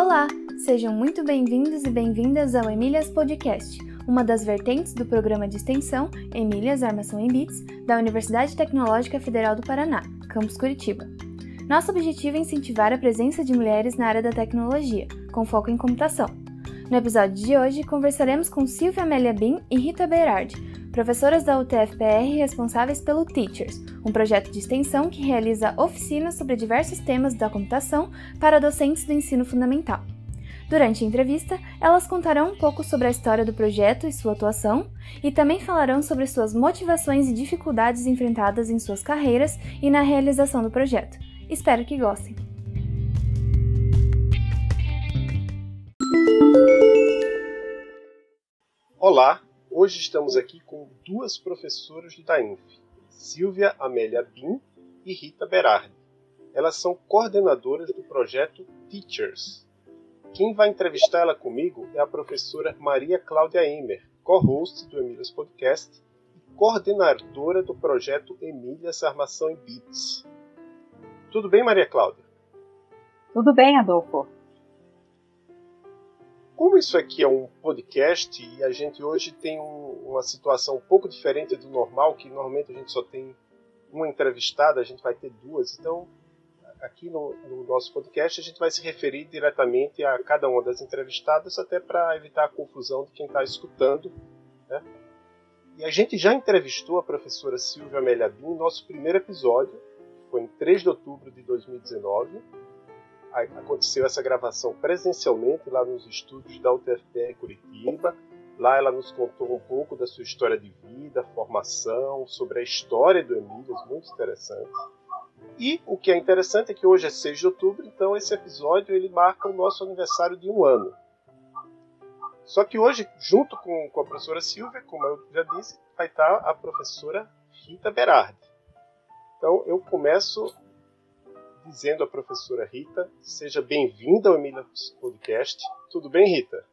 Olá, sejam muito bem-vindos e bem-vindas ao Emílias Podcast, uma das vertentes do programa de extensão Emílias Armação em Bits da Universidade Tecnológica Federal do Paraná, campus Curitiba. Nosso objetivo é incentivar a presença de mulheres na área da tecnologia, com foco em computação. No episódio de hoje, conversaremos com Silvia Amélia Bin e Rita Berardi, professoras da UTFPR responsáveis pelo Teachers, um projeto de extensão que realiza oficinas sobre diversos temas da computação para docentes do ensino fundamental. Durante a entrevista, elas contarão um pouco sobre a história do projeto e sua atuação, e também falarão sobre suas motivações e dificuldades enfrentadas em suas carreiras e na realização do projeto. Espero que gostem! Olá, hoje estamos aqui com duas professoras do DAINF, Silvia Amélia Bin e Rita Berardi. Elas são coordenadoras do projeto Teachers. Quem vai entrevistar ela comigo é a professora Maria Cláudia Emer, co-host do Emílias Podcast e coordenadora do projeto Emílias Armação em Bits. Tudo bem, Maria Cláudia? Tudo bem, Adolfo. Como isso aqui é um podcast e a gente hoje tem um, uma situação um pouco diferente do normal, que normalmente a gente só tem uma entrevistada, a gente vai ter duas. Então, aqui no, no nosso podcast, a gente vai se referir diretamente a cada uma das entrevistadas, até para evitar a confusão de quem está escutando. Né? E a gente já entrevistou a professora Silvia Melhabim no nosso primeiro episódio, foi em 3 de outubro de 2019 aconteceu essa gravação presencialmente lá nos estúdios da UTFPR Curitiba. Lá ela nos contou um pouco da sua história de vida, formação, sobre a história do Emílias, muito interessante. E o que é interessante é que hoje é 6 de outubro, então esse episódio ele marca o nosso aniversário de um ano. Só que hoje, junto com, com a professora Silvia, como eu já disse, vai estar a professora Rita Berardi. Então eu começo dizendo à professora Rita, seja bem-vinda ao Emília Podcast. Tudo bem, Rita?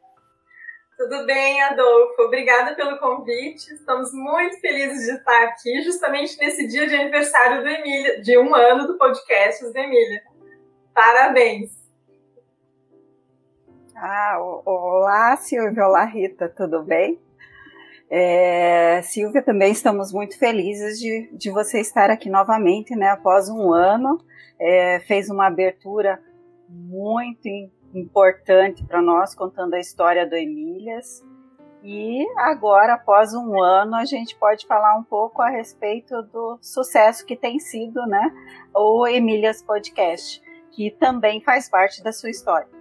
Tudo bem, Adolfo. Obrigada pelo convite. Estamos muito felizes de estar aqui, justamente nesse dia de aniversário do Emília, de um ano do podcast do Emília. Parabéns! Ah, olá, Silvia. Olá, Rita. Tudo bem? É, Silvia, também estamos muito felizes de, de você estar aqui novamente, né? Após um ano, é, fez uma abertura muito importante para nós, contando a história do Emílias. E agora, após um ano, a gente pode falar um pouco a respeito do sucesso que tem sido, né? O Emílias Podcast, que também faz parte da sua história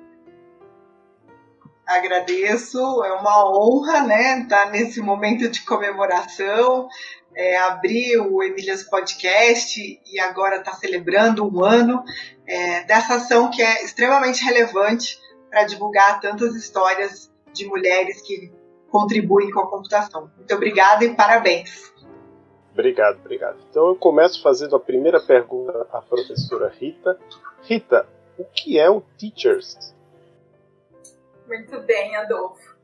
agradeço, é uma honra, né, estar nesse momento de comemoração, é, abrir o Emílias Podcast e agora está celebrando um ano é, dessa ação que é extremamente relevante para divulgar tantas histórias de mulheres que contribuem com a computação. Muito obrigada e parabéns. Obrigado, obrigado. Então eu começo fazendo a primeira pergunta à professora Rita. Rita, o que é o Teachers? Muito bem, Adolfo.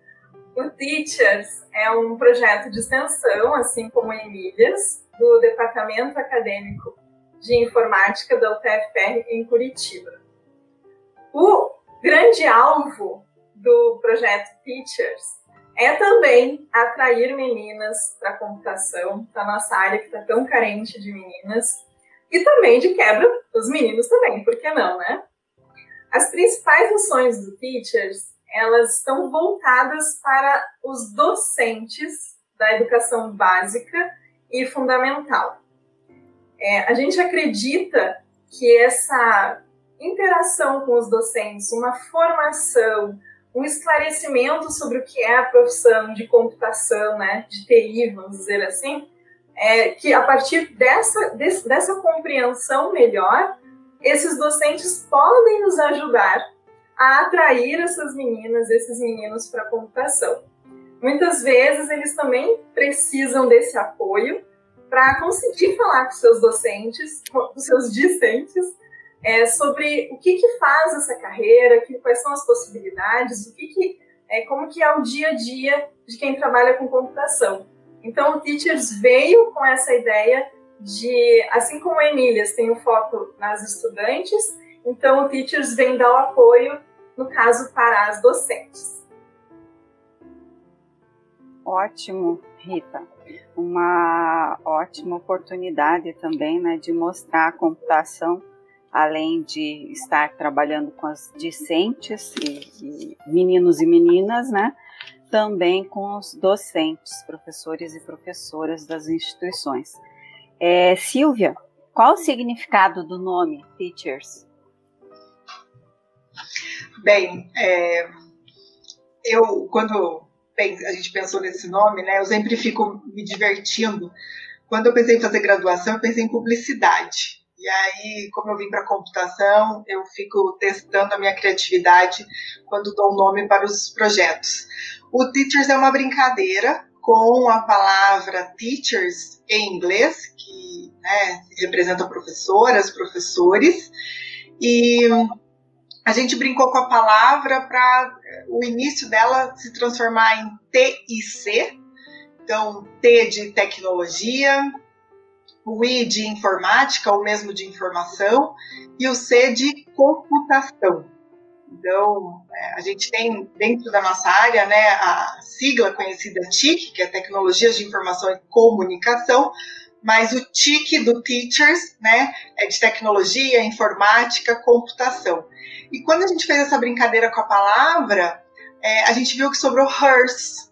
O Teachers é um projeto de extensão, assim como Emílias, do Departamento Acadêmico de Informática da UTFPR em Curitiba. O grande alvo do projeto Teachers é também atrair meninas para a computação, para nossa área que está tão carente de meninas, e também de quebra os meninos também, por que não, né? As principais ações do Teachers elas estão voltadas para os docentes da educação básica e fundamental. É, a gente acredita que essa interação com os docentes, uma formação, um esclarecimento sobre o que é a profissão de computação, né, de TI, vamos dizer assim, é que a partir dessa, desse, dessa compreensão melhor, esses docentes podem nos ajudar a atrair essas meninas, esses meninos para a computação. Muitas vezes eles também precisam desse apoio para conseguir falar com seus docentes, com seus discentes, é, sobre o que, que faz essa carreira, que, quais são as possibilidades, o que, que é, como que é o dia a dia de quem trabalha com computação. Então, o Teachers veio com essa ideia de, assim como a Emílias tem o foco nas estudantes, então o Teachers vem dar o apoio no caso para as docentes. Ótimo, Rita. Uma ótima oportunidade também né, de mostrar a computação, além de estar trabalhando com as discentes e, e meninos e meninas, né, também com os docentes, professores e professoras das instituições. É, Silvia, qual o significado do nome Teachers? Bem, é, eu quando a gente pensou nesse nome, né, eu sempre fico me divertindo. Quando eu pensei em fazer graduação, eu pensei em publicidade. E aí, como eu vim para computação, eu fico testando a minha criatividade quando dou o um nome para os projetos. O Teachers é uma brincadeira com a palavra teachers em inglês, que né, representa professoras, professores, e a gente brincou com a palavra para o início dela se transformar em T e C. Então, T de tecnologia, o I de informática, ou mesmo de informação, e o C de computação. Então, é, a gente tem dentro da nossa área né, a sigla conhecida TIC, que é Tecnologias de Informação e Comunicação, mas o TIC do Teachers né, é de Tecnologia, Informática, Computação. E quando a gente fez essa brincadeira com a palavra, é, a gente viu que sobrou HERS.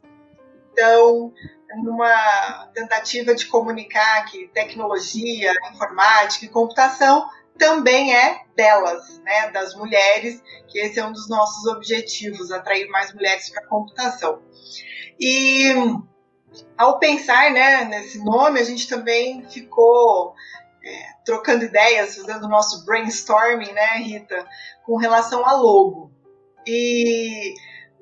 Então, numa tentativa de comunicar que tecnologia, informática e computação também é delas, né, das mulheres, que esse é um dos nossos objetivos, atrair mais mulheres para a computação. E ao pensar né, nesse nome, a gente também ficou é, trocando ideias, fazendo o nosso brainstorming, né, Rita, com relação a logo. E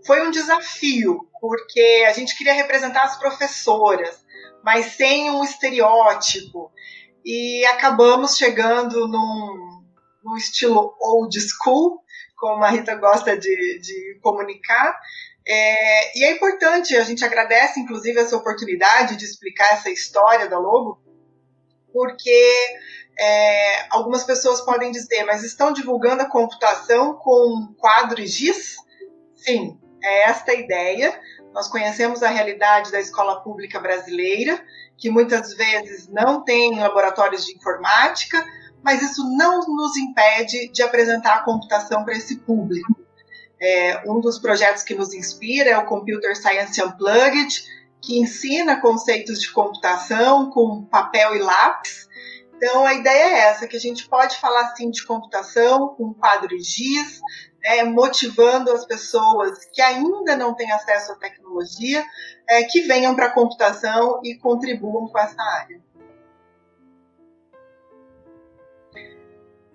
foi um desafio, porque a gente queria representar as professoras, mas sem um estereótipo e acabamos chegando num, num estilo old school, como a Rita gosta de, de comunicar. É, e é importante, a gente agradece inclusive essa oportunidade de explicar essa história da Logo, porque é, algumas pessoas podem dizer, mas estão divulgando a computação com quadros GIS? Sim, é esta a ideia. Nós conhecemos a realidade da escola pública brasileira que muitas vezes não tem laboratórios de informática, mas isso não nos impede de apresentar a computação para esse público. É, um dos projetos que nos inspira é o Computer Science Unplugged, que ensina conceitos de computação com papel e lápis. Então, a ideia é essa, que a gente pode falar sim de computação com quadro GIS, é, motivando as pessoas que ainda não têm acesso à tecnologia é, que venham para a computação e contribuam com essa área.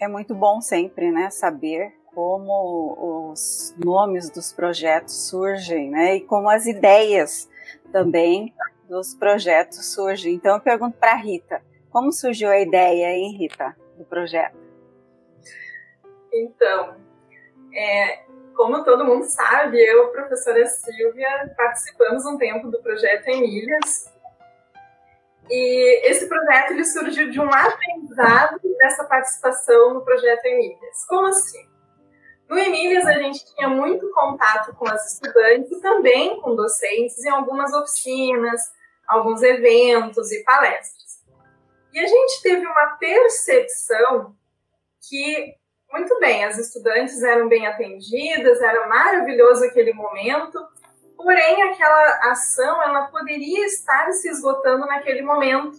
É muito bom sempre, né, saber como os nomes dos projetos surgem, né, e como as ideias também dos projetos surgem. Então eu pergunto para Rita, como surgiu a ideia, hein, Rita, do projeto? Então, é, como todo mundo sabe, eu professora Silvia participamos um tempo do projeto Emílias. E esse projeto ele surgiu de um aprendizado dessa participação no projeto Emílias. Como assim? No Emílias a gente tinha muito contato com as estudantes e também com docentes em algumas oficinas, alguns eventos e palestras. E a gente teve uma percepção que muito bem, as estudantes eram bem atendidas, era maravilhoso aquele momento, porém aquela ação ela poderia estar se esgotando naquele momento,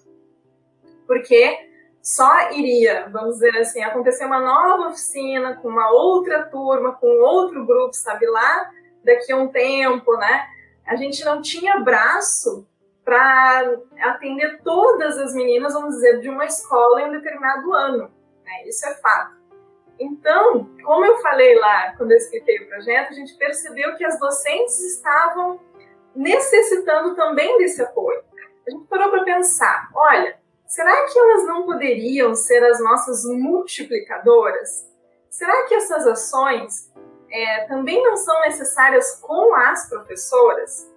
porque só iria, vamos dizer assim, acontecer uma nova oficina com uma outra turma, com outro grupo, sabe lá, daqui a um tempo, né? A gente não tinha braço para atender todas as meninas, vamos dizer, de uma escola em um determinado ano. Né? Isso é fato. Então, como eu falei lá quando eu expliquei o projeto, a gente percebeu que as docentes estavam necessitando também desse apoio. A gente parou para pensar: olha, será que elas não poderiam ser as nossas multiplicadoras? Será que essas ações é, também não são necessárias com as professoras?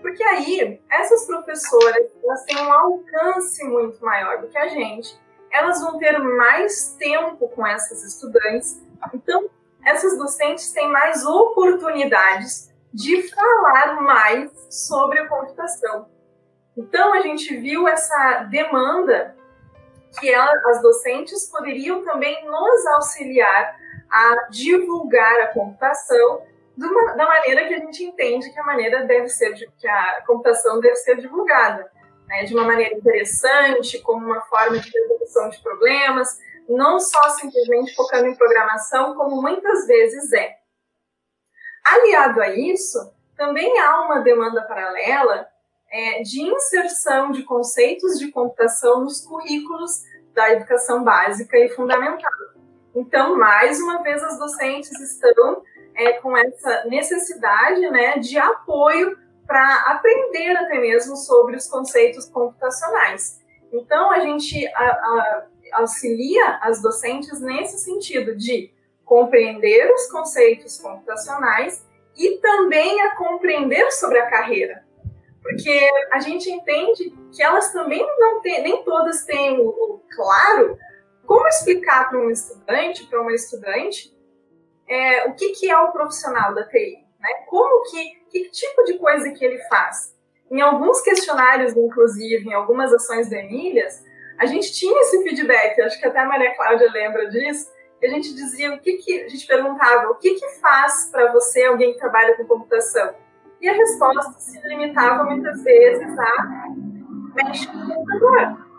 Porque aí, essas professoras elas têm um alcance muito maior do que a gente elas vão ter mais tempo com essas estudantes. Então, essas docentes têm mais oportunidades de falar mais sobre a computação. Então, a gente viu essa demanda que ela, as docentes poderiam também nos auxiliar a divulgar a computação uma, da maneira que a gente entende que a maneira deve ser que a computação deve ser divulgada, né, de uma maneira interessante, como uma forma de resolução de problemas, não só simplesmente focando em programação, como muitas vezes é. Aliado a isso, também há uma demanda paralela é, de inserção de conceitos de computação nos currículos da educação básica e fundamental. Então, mais uma vez, as docentes estão é, com essa necessidade né, de apoio para aprender até mesmo sobre os conceitos computacionais. Então, a gente a, a, auxilia as docentes nesse sentido de compreender os conceitos computacionais e também a compreender sobre a carreira. Porque a gente entende que elas também não têm, nem todas têm o, o claro como explicar para um estudante, para uma estudante, é, o que, que é o profissional da TI, né? Como que, que tipo de coisa que ele faz. Em alguns questionários, inclusive, em algumas ações da Emílias, a gente tinha esse feedback, acho que até a Maria Cláudia lembra disso, a gente dizia o que, que a gente perguntava, o que, que faz para você alguém que trabalha com computação? E a resposta se limitava muitas vezes a mexer com o computador.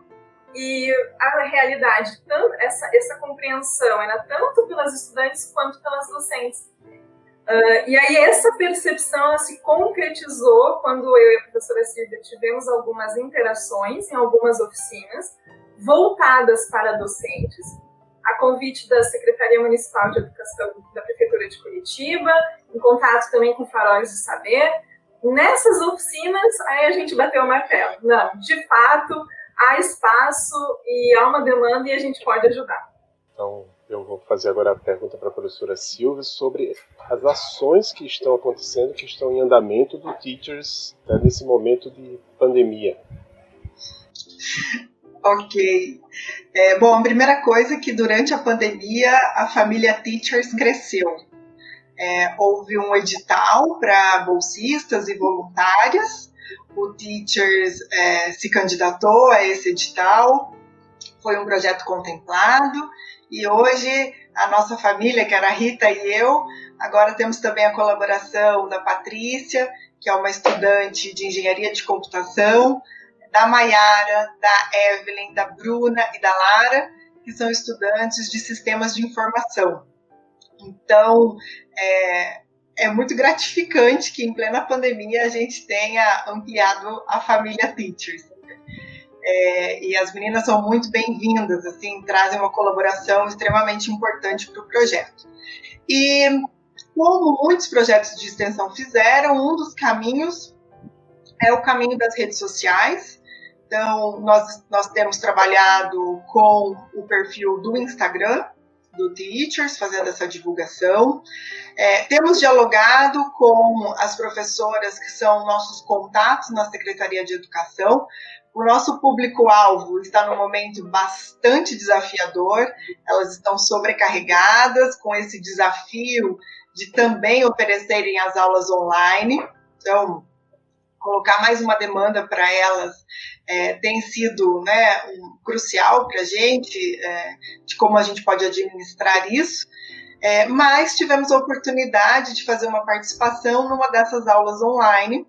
E a realidade, tanto, essa, essa compreensão era tanto pelas estudantes quanto pelas docentes. Uh, e aí essa percepção se concretizou quando eu e a professora Silvia tivemos algumas interações em algumas oficinas voltadas para docentes, a convite da Secretaria Municipal de Educação da Prefeitura de Curitiba, em contato também com Faróis de Saber. Nessas oficinas, aí a gente bateu o martelo. Não, de fato, há espaço e há uma demanda e a gente pode ajudar. Então, eu vou fazer agora a pergunta para a professora Silvia sobre as ações que estão acontecendo, que estão em andamento do Teachers né, nesse momento de pandemia. Ok. É, bom, a primeira coisa é que durante a pandemia a família Teachers cresceu. É, houve um edital para bolsistas e voluntárias o Teachers é, se candidatou a esse edital, foi um projeto contemplado e hoje a nossa família, que era a Rita e eu, agora temos também a colaboração da Patrícia, que é uma estudante de engenharia de computação, da Maiara, da Evelyn, da Bruna e da Lara, que são estudantes de sistemas de informação. Então, é, é muito gratificante que em plena pandemia a gente tenha ampliado a família Teachers. É, e as meninas são muito bem-vindas, assim, trazem uma colaboração extremamente importante para o projeto. E como muitos projetos de extensão fizeram, um dos caminhos é o caminho das redes sociais. Então, nós, nós temos trabalhado com o perfil do Instagram, do Teachers, fazendo essa divulgação. É, temos dialogado com as professoras que são nossos contatos na Secretaria de Educação. O nosso público-alvo está num momento bastante desafiador, elas estão sobrecarregadas com esse desafio de também oferecerem as aulas online. Então, colocar mais uma demanda para elas é, tem sido né, um, crucial para a gente, é, de como a gente pode administrar isso. É, mas tivemos a oportunidade de fazer uma participação numa dessas aulas online,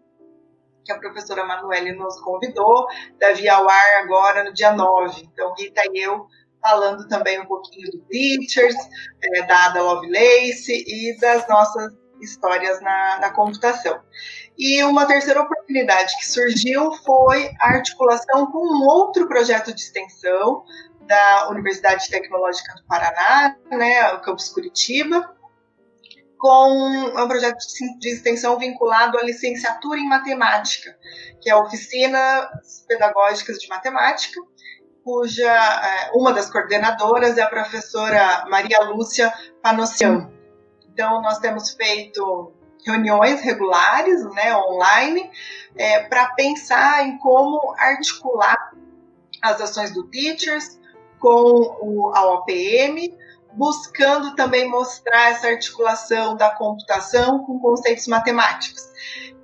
que a professora Manuele nos convidou, deve ao ar agora no dia 9. Então, Rita e eu falando também um pouquinho do Teachers, é, da Ada Lovelace e das nossas histórias na, na computação. E uma terceira oportunidade que surgiu foi a articulação com um outro projeto de extensão da Universidade Tecnológica do Paraná, né, o Campus Curitiba, com um projeto de extensão vinculado à licenciatura em matemática, que é Oficinas Pedagógicas de Matemática, cuja é, uma das coordenadoras é a professora Maria Lúcia Panossian. Então, nós temos feito reuniões regulares, né, online, é, para pensar em como articular as ações do Teachers com o, a OPM, buscando também mostrar essa articulação da computação com conceitos matemáticos,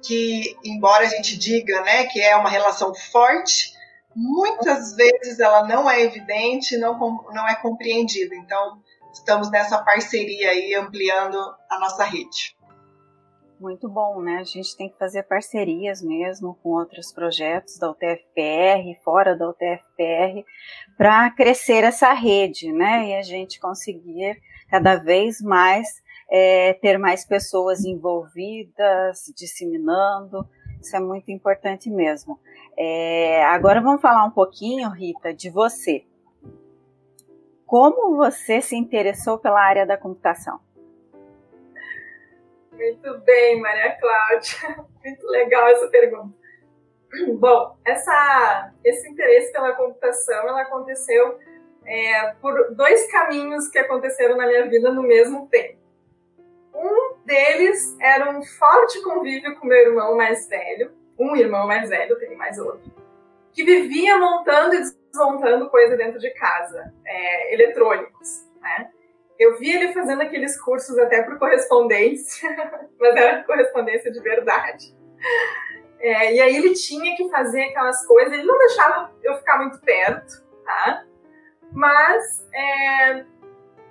que embora a gente diga, né, que é uma relação forte, muitas vezes ela não é evidente, não, não é compreendida. Então, estamos nessa parceria aí ampliando a nossa rede. Muito bom, né? A gente tem que fazer parcerias mesmo com outros projetos da UTFPR, fora da UTFPR, para crescer essa rede, né? E a gente conseguir cada vez mais é, ter mais pessoas envolvidas, disseminando. Isso é muito importante mesmo. É, agora vamos falar um pouquinho, Rita, de você. Como você se interessou pela área da computação? Muito bem, Maria Cláudia. Muito legal essa pergunta. Bom, essa, esse interesse pela computação ela aconteceu é, por dois caminhos que aconteceram na minha vida no mesmo tempo. Um deles era um forte convívio com meu irmão mais velho, um irmão mais velho, tem mais outro, que vivia montando e desmontando coisa dentro de casa, é, eletrônicos, né? Eu vi ele fazendo aqueles cursos até por correspondência, mas era correspondência de verdade. É, e aí ele tinha que fazer aquelas coisas, ele não deixava eu ficar muito perto, tá? Mas é,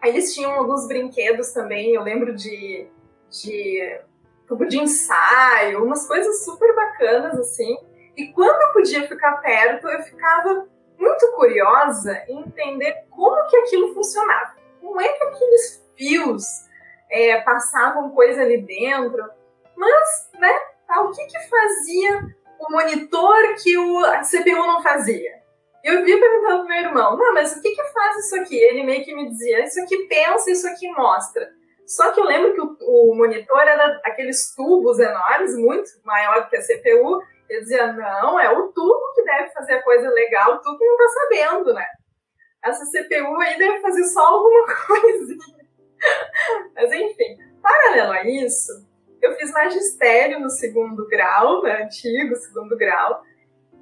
eles tinham alguns brinquedos também, eu lembro de, de tubo de ensaio, umas coisas super bacanas assim. E quando eu podia ficar perto, eu ficava muito curiosa em entender como que aquilo funcionava como é que aqueles fios é, passavam coisa ali dentro, mas, né, tá, o que que fazia o monitor que o, a CPU não fazia? Eu via perguntando pro meu irmão, não, mas o que que faz isso aqui? Ele meio que me dizia, isso aqui pensa, isso aqui mostra. Só que eu lembro que o, o monitor era aqueles tubos enormes, muito maior que a CPU. Ele dizia, não, é o tubo que deve fazer a coisa legal, tu que não tá sabendo, né? essa CPU aí deve fazer só alguma coisinha. Mas enfim, paralelo a isso, eu fiz magistério no segundo grau, né, antigo segundo grau,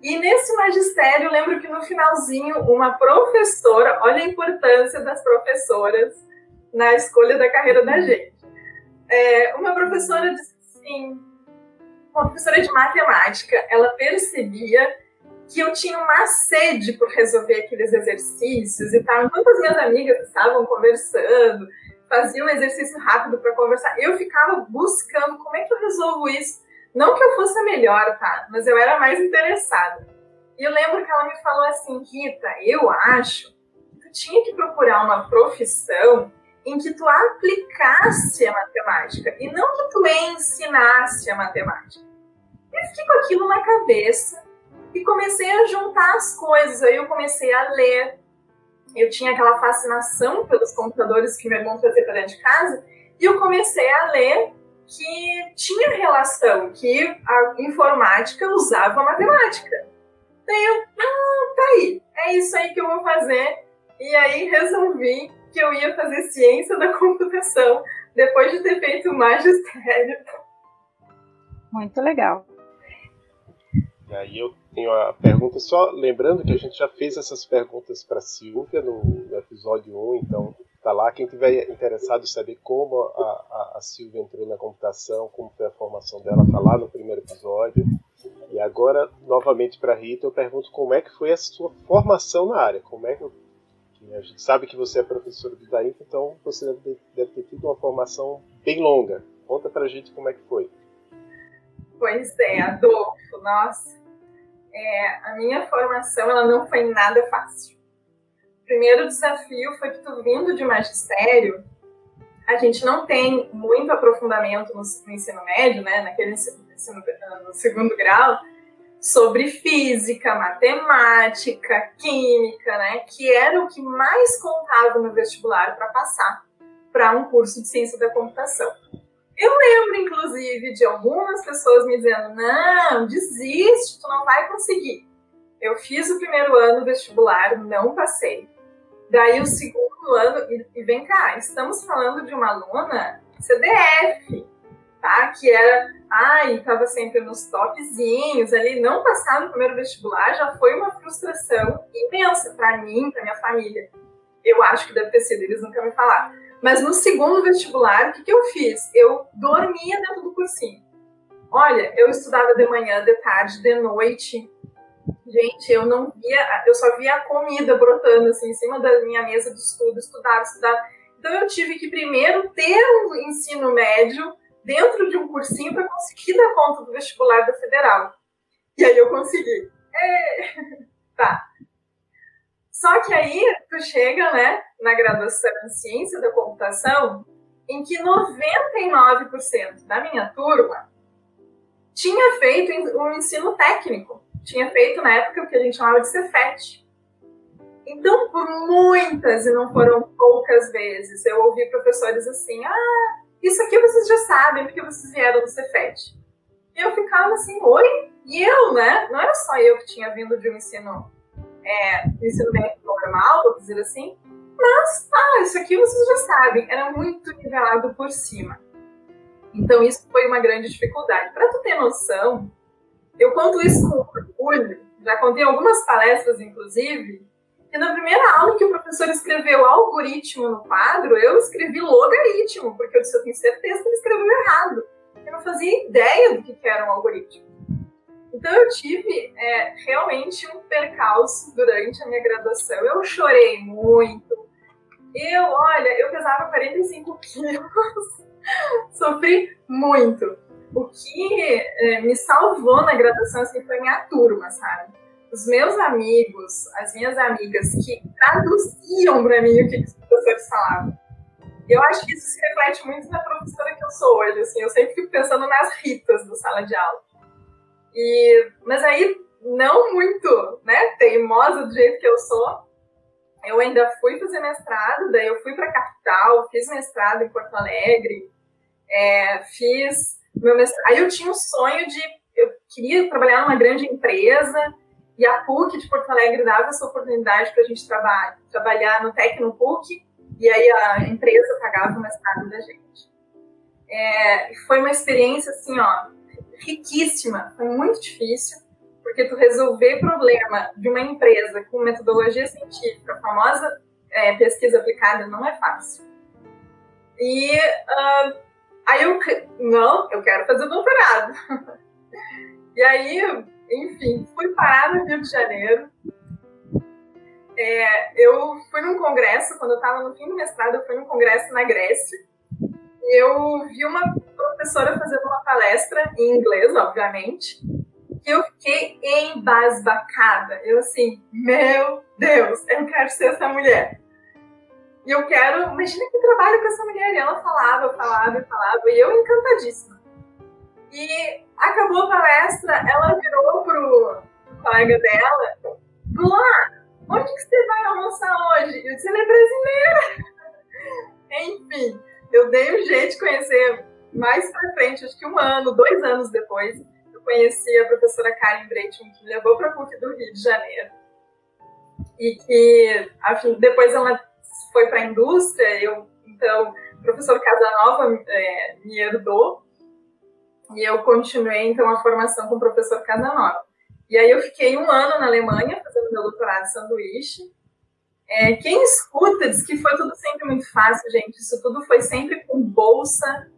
e nesse magistério, eu lembro que no finalzinho, uma professora, olha a importância das professoras na escolha da carreira da gente. É, uma professora disse assim, uma professora de matemática, ela percebia que eu tinha uma sede por resolver aqueles exercícios e tal. Enquanto as minhas amigas estavam conversando, faziam um exercício rápido para conversar, eu ficava buscando como é que eu resolvo isso. Não que eu fosse a melhor, tá? Mas eu era mais interessada. E eu lembro que ela me falou assim, Rita, eu acho que tu tinha que procurar uma profissão em que tu aplicasse a matemática e não que tu ensinasse a matemática. Eu fiquei com aquilo na cabeça e comecei a juntar as coisas. Aí eu comecei a ler. Eu tinha aquela fascinação pelos computadores que meu irmão trazia para dentro de casa. E eu comecei a ler que tinha relação, que a informática usava a matemática. Daí eu, ah, tá aí, é isso aí que eu vou fazer. E aí resolvi que eu ia fazer ciência da computação depois de ter feito o magistério. Muito legal. E aí eu tenho a pergunta, só lembrando que a gente já fez essas perguntas para a Silvia no, no, episódio 1, então tá lá. Quem tiver interessado em saber como a, a, a Silvia entrou na computação, como foi a formação dela, tá lá no primeiro episódio. E agora, novamente para a Rita, eu pergunto como é que foi a sua formação na área, como é que a gente sabe que você é professora do DAIF, então você deve ter, deve ter tido uma formação bem longa. Conta pra gente como é que foi. Pois é, Adolfo, nossa. É, a minha formação ela não foi nada fácil. O primeiro desafio foi que tu vindo de magistério, a gente não tem muito aprofundamento no, no ensino médio, né, naquele ensino, no segundo grau, sobre física, matemática, química, né, que era o que mais contava no vestibular para passar para um curso de ciência da computação. Eu lembro, inclusive, de algumas pessoas me dizendo: não, desiste, tu não vai conseguir. Eu fiz o primeiro ano vestibular, não passei. Daí o segundo ano, e, vem cá, estamos falando de uma aluna CDF, tá? Que era, ai, estava sempre nos topzinhos ali, não passar no primeiro vestibular já foi uma frustração imensa para mim, para minha família. Eu acho que deve ter sido, eles nunca me falaram. Mas no segundo vestibular, o que, que eu fiz? Eu dormia dentro do cursinho. Olha, eu estudava de manhã, de tarde, de noite. Gente, eu não via, eu só via a comida brotando assim em cima da minha mesa de estudo, estudava, estudava. Então eu tive que primeiro ter um ensino médio dentro de um cursinho para conseguir dar conta do vestibular da federal. E aí eu consegui. É... Tá. Só que aí tu chega, né, na graduação em ciência da computação, em que 99% da minha turma tinha feito um ensino técnico. Tinha feito na época o que a gente chamava de Cefet. Então, por muitas e não foram poucas vezes, eu ouvi professores assim: ah, isso aqui vocês já sabem, porque vocês vieram do Cefet. E eu ficava assim: oi? E eu, né? Não era só eu que tinha vindo de um ensino, é, ensino médio normal, vou dizer assim, mas, ah, isso aqui vocês já sabem, era muito nivelado por cima. Então, isso foi uma grande dificuldade. Para tu ter noção, eu conto isso com orgulho, já contei algumas palestras, inclusive, e na primeira aula que o professor escreveu algoritmo no quadro, eu escrevi logaritmo, porque eu disse, eu tenho certeza que ele escreveu errado. Eu não fazia ideia do que era um algoritmo. Então eu tive é, realmente um percalço durante a minha graduação. Eu chorei muito. Eu, olha, eu pesava 45 quilos. Sofri muito. O que é, me salvou na graduação assim, foi minha turma, sabe? os meus amigos, as minhas amigas que traduziam para mim o que os professores falavam. Eu acho que isso se reflete muito na professora que eu sou hoje, assim, eu sempre fico pensando nas ritas da sala de aula. E, mas aí, não muito, né, teimosa do jeito que eu sou, eu ainda fui fazer mestrado, daí eu fui para a capital, fiz mestrado em Porto Alegre, é, fiz meu mestrado. Aí eu tinha um sonho de, eu queria trabalhar numa grande empresa, e a PUC de Porto Alegre dava essa oportunidade para a gente trabalhar, trabalhar no PUC e aí a empresa pagava o mestrado da gente. É, foi uma experiência, assim, ó, riquíssima, foi muito difícil, porque tu resolver problema de uma empresa com metodologia científica, a famosa é, pesquisa aplicada, não é fácil. E uh, aí eu, não, eu quero fazer doutorado. e aí enfim, fui parar no Rio de Janeiro. É, eu fui num congresso, quando eu estava no fim do mestrado, eu fui num congresso na Grécia. Eu vi uma professora fazendo uma palestra em inglês, obviamente. E eu fiquei embasbacada. Eu assim, meu Deus, eu quero ser essa mulher. E eu quero, imagina que trabalho com essa mulher. E ela falava, falava, falava, e eu encantadíssima. E acabou a palestra, ela virou pro colega dela, Blá, onde que você vai almoçar hoje? Eu disse, ela é brasileira. Enfim, eu dei um jeito de conhecer mais pra frente, acho que um ano, dois anos depois, eu conheci a professora Karen Breitman, que me levou para a PUC do Rio de Janeiro. E que depois ela foi para a indústria, eu, então, o professor Casanova é, me herdou e eu continuei, então, a formação com o professor Casanova. E aí eu fiquei um ano na Alemanha, fazendo meu doutorado de sanduíche. É, quem escuta diz que foi tudo sempre muito fácil, gente. Isso tudo foi sempre com bolsa.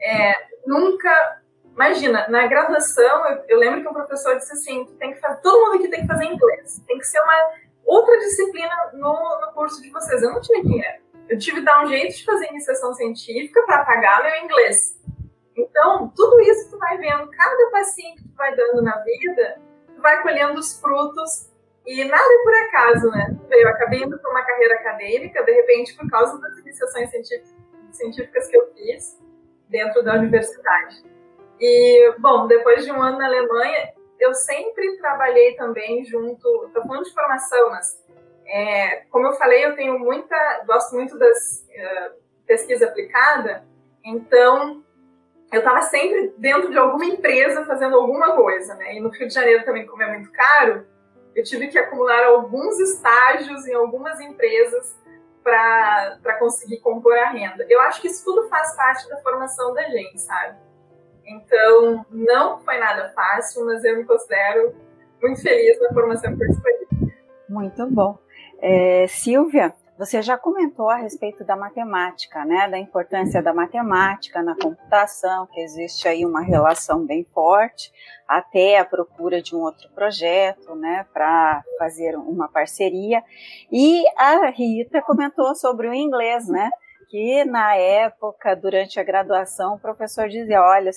É, nunca... Imagina, na graduação, eu, eu, lembro que um professor disse assim, tem que fazer, todo mundo aqui tem que fazer inglês. Tem que ser uma outra disciplina no, no curso de vocês. Eu não tinha dinheiro. Eu tive que dar um jeito de fazer iniciação científica para pagar meu inglês. Então, tudo isso tu vai vendo, cada passinho que tu vai dando na vida, tu vai colhendo os frutos e nada por acaso, né? Eu acabei indo para uma carreira acadêmica, de repente, por causa das iniciações científicas que eu fiz dentro da universidade. E, bom, depois de um ano na Alemanha, eu sempre trabalhei também junto, estou falando de formação, mas, é, como eu falei, eu tenho muita, gosto muito das uh, pesquisa aplicada, então eu estava sempre dentro de alguma empresa fazendo alguma coisa, né? E no Rio de Janeiro também, como é muito caro, eu tive que acumular alguns estágios em algumas empresas para conseguir compor a renda. Eu acho que isso tudo faz parte da formação da gente, sabe? Então, não foi nada fácil, mas eu me considero muito feliz na formação que eu escolhi. Muito bom. É, Silvia, você já comentou a respeito da matemática, né? Da importância da matemática na computação, que existe aí uma relação bem forte, até a procura de um outro projeto, né? Para fazer uma parceria. E a Rita comentou sobre o inglês, né? Que na época, durante a graduação, o professor dizia: olha,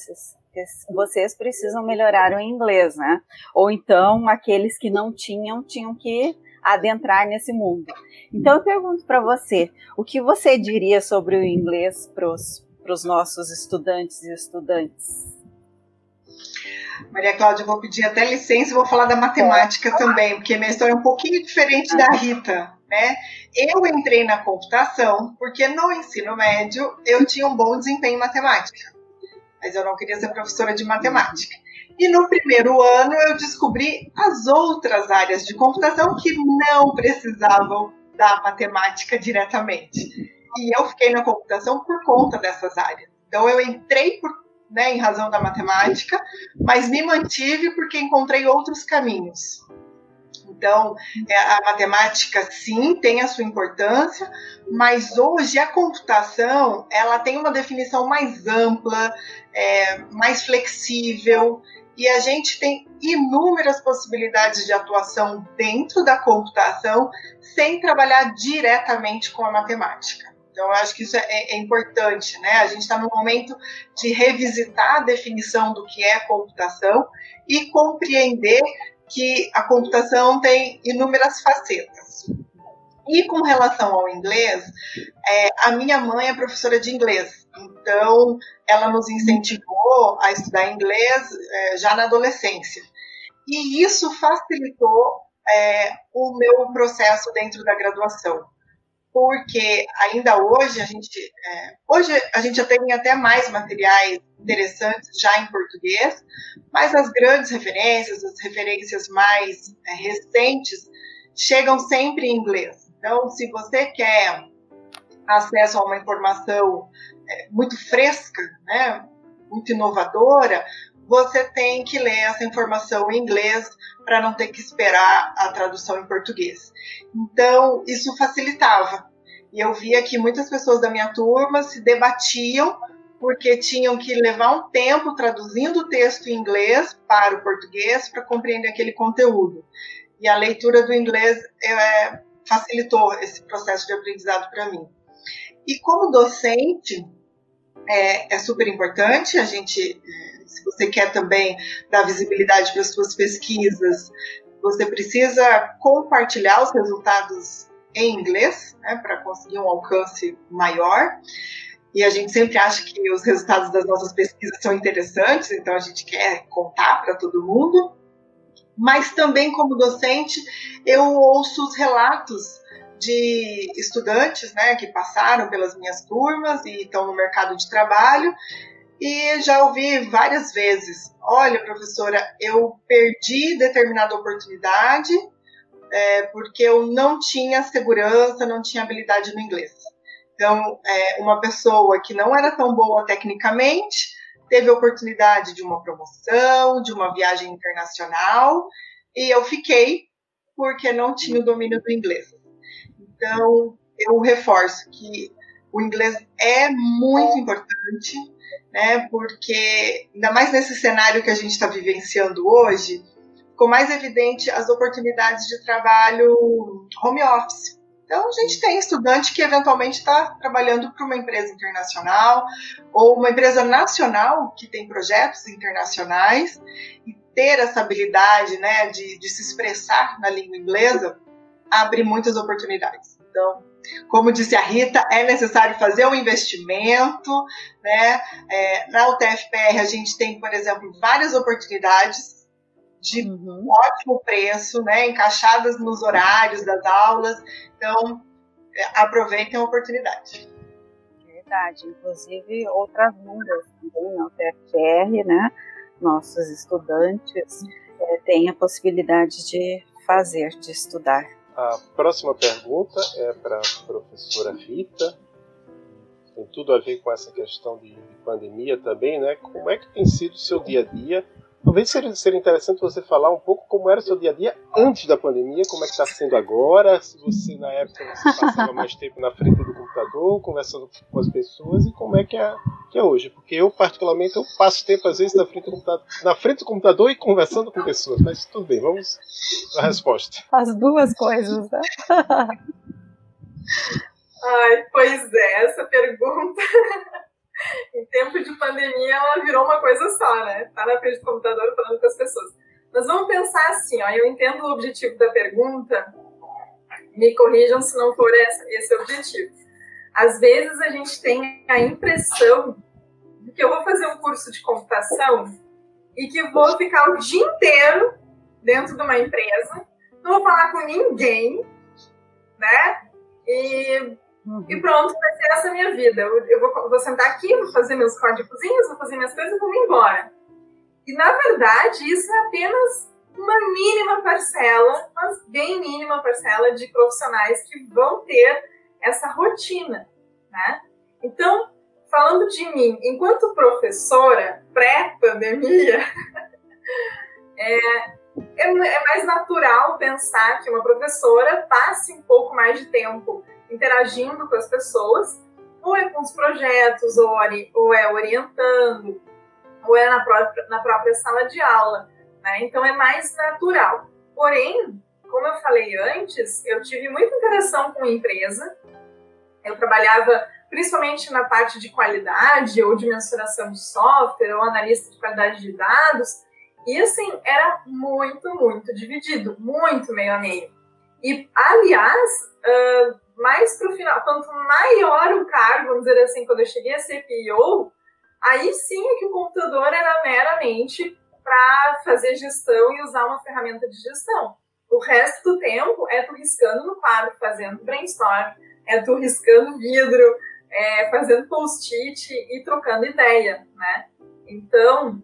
vocês precisam melhorar o inglês, né? Ou então aqueles que não tinham tinham que adentrar nesse mundo. Então eu pergunto para você, o que você diria sobre o inglês para os nossos estudantes e estudantes? Maria Cláudia, eu vou pedir até licença e vou falar da matemática também, porque minha história é um pouquinho diferente da Rita. Né? Eu entrei na computação porque no ensino médio eu tinha um bom desempenho em matemática, mas eu não queria ser professora de matemática. E no primeiro ano eu descobri as outras áreas de computação que não precisavam da matemática diretamente. E eu fiquei na computação por conta dessas áreas. Então eu entrei por, né, em razão da matemática, mas me mantive porque encontrei outros caminhos. Então, é, a matemática sim tem a sua importância, mas hoje a computação ela tem uma definição mais ampla, é, mais flexível e a gente tem inúmeras possibilidades de atuação dentro da computação sem trabalhar diretamente com a matemática. Então, eu acho que isso é, é importante, né? A gente está no momento de revisitar a definição do que é computação e compreender que a computação tem inúmeras facetas. E com relação ao inglês, é, a minha mãe é professora de inglês, então ela nos incentivou a estudar inglês é, já na adolescência. E isso facilitou é, o meu processo dentro da graduação, porque ainda hoje a gente é, hoje a gente já tem até mais materiais interessantes já em português, mas as grandes referências, as referências mais é, recentes chegam sempre em inglês. Então, se você quer acesso a uma informação muito fresca, né, muito inovadora, você tem que ler essa informação em inglês para não ter que esperar a tradução em português. Então, isso facilitava. E eu via que muitas pessoas da minha turma se debatiam porque tinham que levar um tempo traduzindo o texto em inglês para o português para compreender aquele conteúdo. E a leitura do inglês é, facilitou esse processo de aprendizado para mim. E como docente, é, é, super importante, a gente, é, se você quer também dar visibilidade para as suas pesquisas, você precisa compartilhar os resultados em inglês, né, para conseguir um alcance maior. E a gente sempre acha que os resultados das nossas pesquisas são interessantes, então a gente quer contar para todo mundo mas também como docente eu ouço os relatos de estudantes né, que passaram pelas minhas turmas e estão no mercado de trabalho e já ouvi várias vezes: olha, professora, eu perdi determinada oportunidade é, porque eu não tinha segurança, não tinha habilidade no inglês. Então, é, uma pessoa que não era tão boa tecnicamente teve a oportunidade de uma promoção, de uma viagem internacional, e eu fiquei porque não tinha o domínio do inglês. Então, eu reforço que o inglês é muito importante, né, porque, ainda mais nesse cenário que a gente está vivenciando hoje, ficou mais evidente as oportunidades de trabalho home office. Então, a gente tem estudante que eventualmente está trabalhando para uma empresa internacional ou uma empresa nacional que tem projetos internacionais e ter essa habilidade né, de, de se expressar na língua inglesa abre muitas oportunidades. Então, como disse a Rita, é necessário fazer um investimento. Né? É, na UTFPR, a gente tem, por exemplo, várias oportunidades de uhum. ótimo preço, né, encaixadas nos horários das aulas. Então, é, aproveitem a oportunidade. Verdade. Inclusive, outras mundas também na UTFR, né? Nossos estudantes é, têm a possibilidade de fazer, de estudar. A próxima pergunta é para a professora Rita. Tem tudo a ver com essa questão de pandemia também, né? Como é que tem sido o seu dia a dia Talvez seria, seria interessante você falar um pouco como era o seu dia a dia antes da pandemia, como é que está sendo agora, se você na época você passava mais tempo na frente do computador, conversando com as pessoas, e como é que é, que é hoje. Porque eu, particularmente, eu passo tempo às vezes na frente do computador, na frente do computador e conversando com pessoas. Mas tudo bem, vamos à resposta. As duas coisas, né? Ai, pois é, essa pergunta em tempo de pandemia, ela virou uma coisa só, né? Tá na frente do computador falando com as pessoas. Mas vamos pensar assim, ó, eu entendo o objetivo da pergunta, me corrijam se não for esse o objetivo. Às vezes a gente tem a impressão de que eu vou fazer um curso de computação e que vou ficar o dia inteiro dentro de uma empresa, não vou falar com ninguém, né? E Uhum. E pronto, vai ser essa minha vida. Eu, eu vou, vou, sentar aqui, vou fazer meus códigos, vou fazer minhas coisas e vou embora. E na verdade, isso é apenas uma mínima parcela, mas bem mínima parcela de profissionais que vão ter essa rotina, né? Então, falando de mim, enquanto professora pré-pandemia, é, é, é mais natural pensar que uma professora passe um pouco mais de tempo interagindo com as pessoas, ou é com os projetos, ou, ou é orientando, ou é na própria, na própria sala de aula. Né? Então é mais natural. Porém, como eu falei antes, eu tive muita interação com a empresa. Eu trabalhava principalmente na parte de qualidade ou de mensuração de software ou analista de qualidade de dados. E assim, era muito, muito dividido, muito meio a meio. E, aliás, mais para o final, quanto maior o cargo, vamos dizer assim, quando eu cheguei a ser PO, aí sim é que o computador era meramente para fazer gestão e usar uma ferramenta de gestão. O resto do tempo é tu riscando no quadro, fazendo brainstorm, é tu riscando vidro, é, fazendo post-it e trocando ideia, né? Então,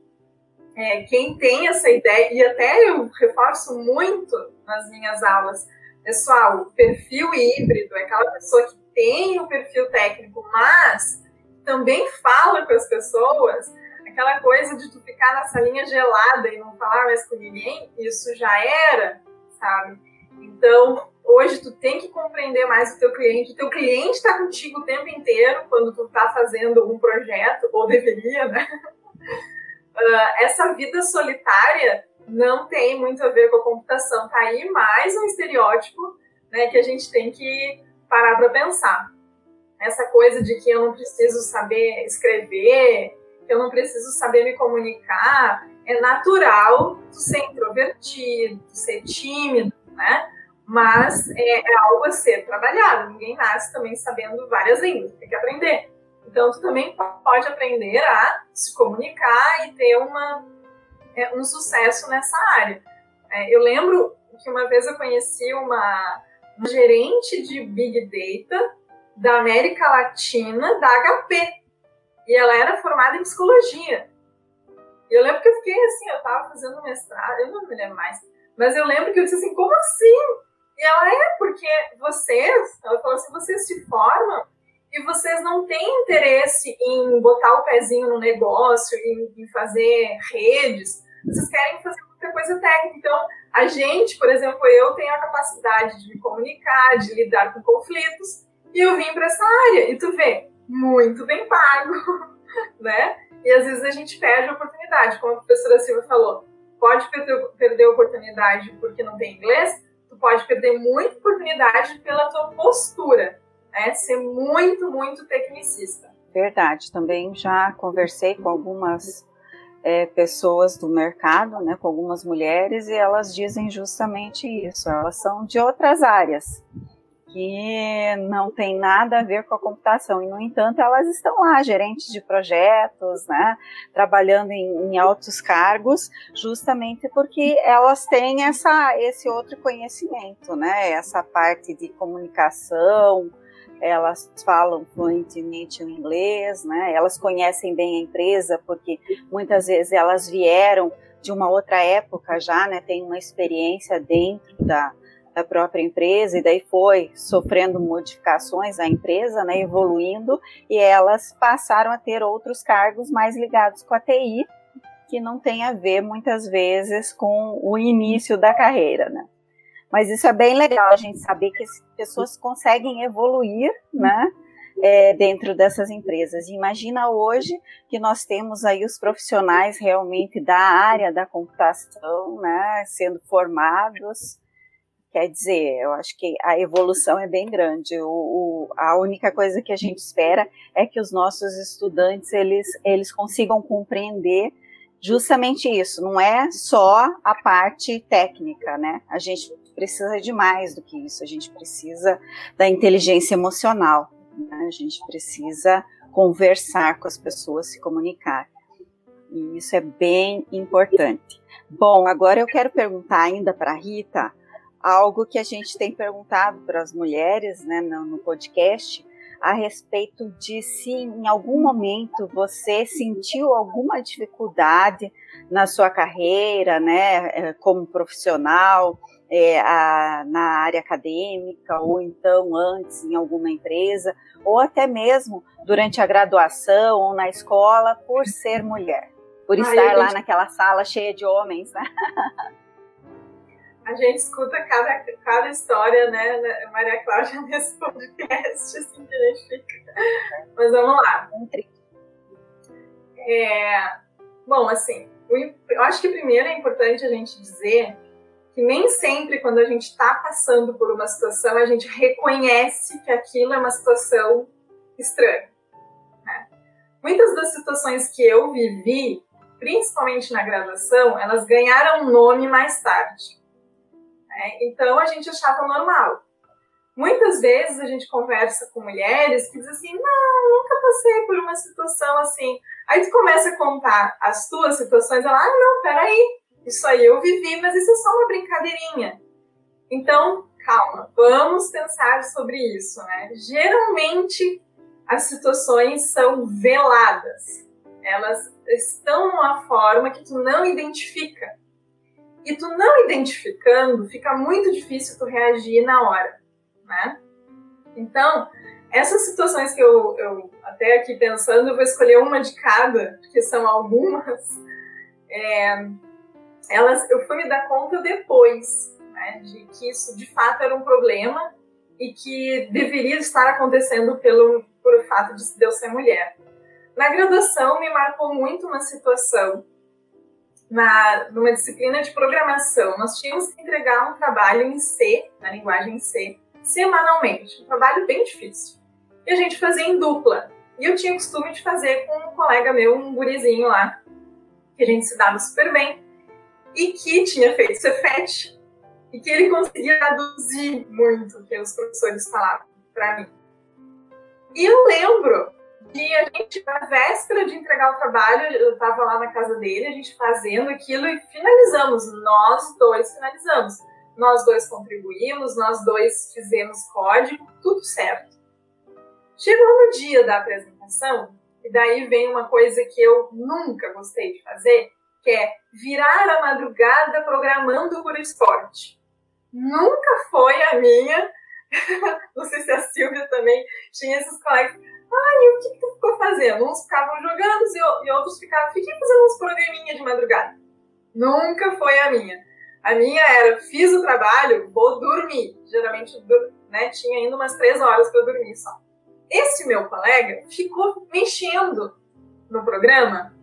é, quem tem essa ideia, e até eu reforço muito nas minhas aulas, Pessoal, perfil híbrido é aquela pessoa que tem o perfil técnico, mas também fala com as pessoas, aquela coisa de tu ficar na salinha gelada e não falar mais com ninguém, isso já era, sabe? Então, hoje tu tem que compreender mais o teu cliente. O teu cliente está contigo o tempo inteiro quando tu está fazendo um projeto, ou deveria, né? Uh, essa vida solitária não tem muito a ver com a computação. Tá aí mais um estereótipo né, que a gente tem que parar para pensar. Essa coisa de que eu não preciso saber escrever, que eu não preciso saber me comunicar, é natural tu ser introvertido, tu ser tímido, né? Mas é, é algo a ser trabalhado. Ninguém nasce também sabendo várias línguas, tem que aprender. Então, tu também pode aprender a se comunicar e ter uma é, um sucesso nessa área. É, eu lembro que uma vez eu conheci uma, uma gerente de Big Data da América Latina, da HP, e ela era formada em psicologia. E eu lembro que eu fiquei assim, eu estava fazendo mestrado, eu não me lembro mais, mas eu lembro que eu disse assim, como assim? E ela é, porque vocês, ela falou assim, vocês se formam e vocês não têm interesse em botar o pezinho no negócio, em, em fazer redes, vocês querem fazer muita coisa técnica. Então, a gente, por exemplo, eu tenho a capacidade de me comunicar, de lidar com conflitos, e eu vim para essa área. E tu vê, muito bem pago, né? E às vezes a gente perde a oportunidade, como a professora Silva falou. Pode perder, a oportunidade porque não tem inglês, tu pode perder muita oportunidade pela tua postura, né? Ser muito, muito tecnicista. Verdade, também já conversei com algumas é, pessoas do mercado, né, com algumas mulheres, e elas dizem justamente isso. Elas são de outras áreas que não tem nada a ver com a computação. E, no entanto, elas estão lá, gerentes de projetos, né, trabalhando em, em altos cargos, justamente porque elas têm essa, esse outro conhecimento, né, essa parte de comunicação, elas falam fluentemente o inglês, né? Elas conhecem bem a empresa porque muitas vezes elas vieram de uma outra época já, né? Tem uma experiência dentro da, da própria empresa e daí foi sofrendo modificações a empresa, né? Evoluindo e elas passaram a ter outros cargos mais ligados com a TI que não tem a ver muitas vezes com o início da carreira, né? Mas isso é bem legal a gente saber que as pessoas conseguem evoluir, né? É, dentro dessas empresas. Imagina hoje que nós temos aí os profissionais realmente da área da computação, né, sendo formados. Quer dizer, eu acho que a evolução é bem grande. O, o, a única coisa que a gente espera é que os nossos estudantes eles, eles consigam compreender justamente isso. Não é só a parte técnica, né? A gente precisa de mais do que isso. A gente precisa da inteligência emocional. Né? A gente precisa conversar com as pessoas, se comunicar. E isso é bem importante. Bom, agora eu quero perguntar ainda para Rita algo que a gente tem perguntado para as mulheres né, no, no podcast a respeito de se em algum momento você sentiu alguma dificuldade na sua carreira, né, eh, como profissional, é, a, na área acadêmica, ou então antes em alguma empresa, ou até mesmo durante a graduação ou na escola, por ser mulher, por ah, estar lá naquela sala cheia de homens, né? A gente escuta cada, cada história, né, Maria Cláudia, nesse podcast, assim que a gente fica. Mas vamos lá. É, bom, assim, eu acho que primeiro é importante a gente dizer que nem sempre quando a gente está passando por uma situação a gente reconhece que aquilo é uma situação estranha. Né? Muitas das situações que eu vivi, principalmente na graduação, elas ganharam nome mais tarde. Né? Então a gente achava normal. Muitas vezes a gente conversa com mulheres que dizem assim: não, nunca passei por uma situação assim. Aí tu começa a contar as tuas situações, ela, ah, não, peraí, isso aí eu vivi, mas isso é só uma brincadeirinha. Então, calma, vamos pensar sobre isso, né? Geralmente as situações são veladas. Elas estão numa forma que tu não identifica. E tu não identificando, fica muito difícil tu reagir na hora, né? Então, essas situações que eu, eu até aqui pensando, eu vou escolher uma de cada, porque são algumas. É, elas, eu fui me dar conta depois né, de que isso de fato era um problema e que deveria estar acontecendo pelo por fato de eu ser mulher. Na graduação me marcou muito uma situação na numa disciplina de programação. Nós tínhamos que entregar um trabalho em C, na linguagem C, semanalmente, um trabalho bem difícil. E a gente fazia em dupla. E eu tinha o costume de fazer com um colega meu, um gurizinho lá, que a gente se dava super bem e que tinha feito Cefet e que ele conseguia traduzir muito o que os professores falavam para mim. E eu lembro que a gente, na véspera de entregar o trabalho, eu estava lá na casa dele, a gente fazendo aquilo e finalizamos. Nós dois finalizamos. Nós dois contribuímos, nós dois fizemos código, tudo certo. Chegou no dia da apresentação, e daí vem uma coisa que eu nunca gostei de fazer, que é virar a madrugada programando por esporte. Nunca foi a minha. Não sei se a Silvia também tinha esses colegas. Ai, o que, que tu ficou fazendo? Uns ficavam jogando e outros ficavam. Fiquei fazendo uns programinha de madrugada. Nunca foi a minha. A minha era, fiz o trabalho, vou dormir. Geralmente né, tinha ainda umas três horas para dormir só. Esse meu colega ficou mexendo no programa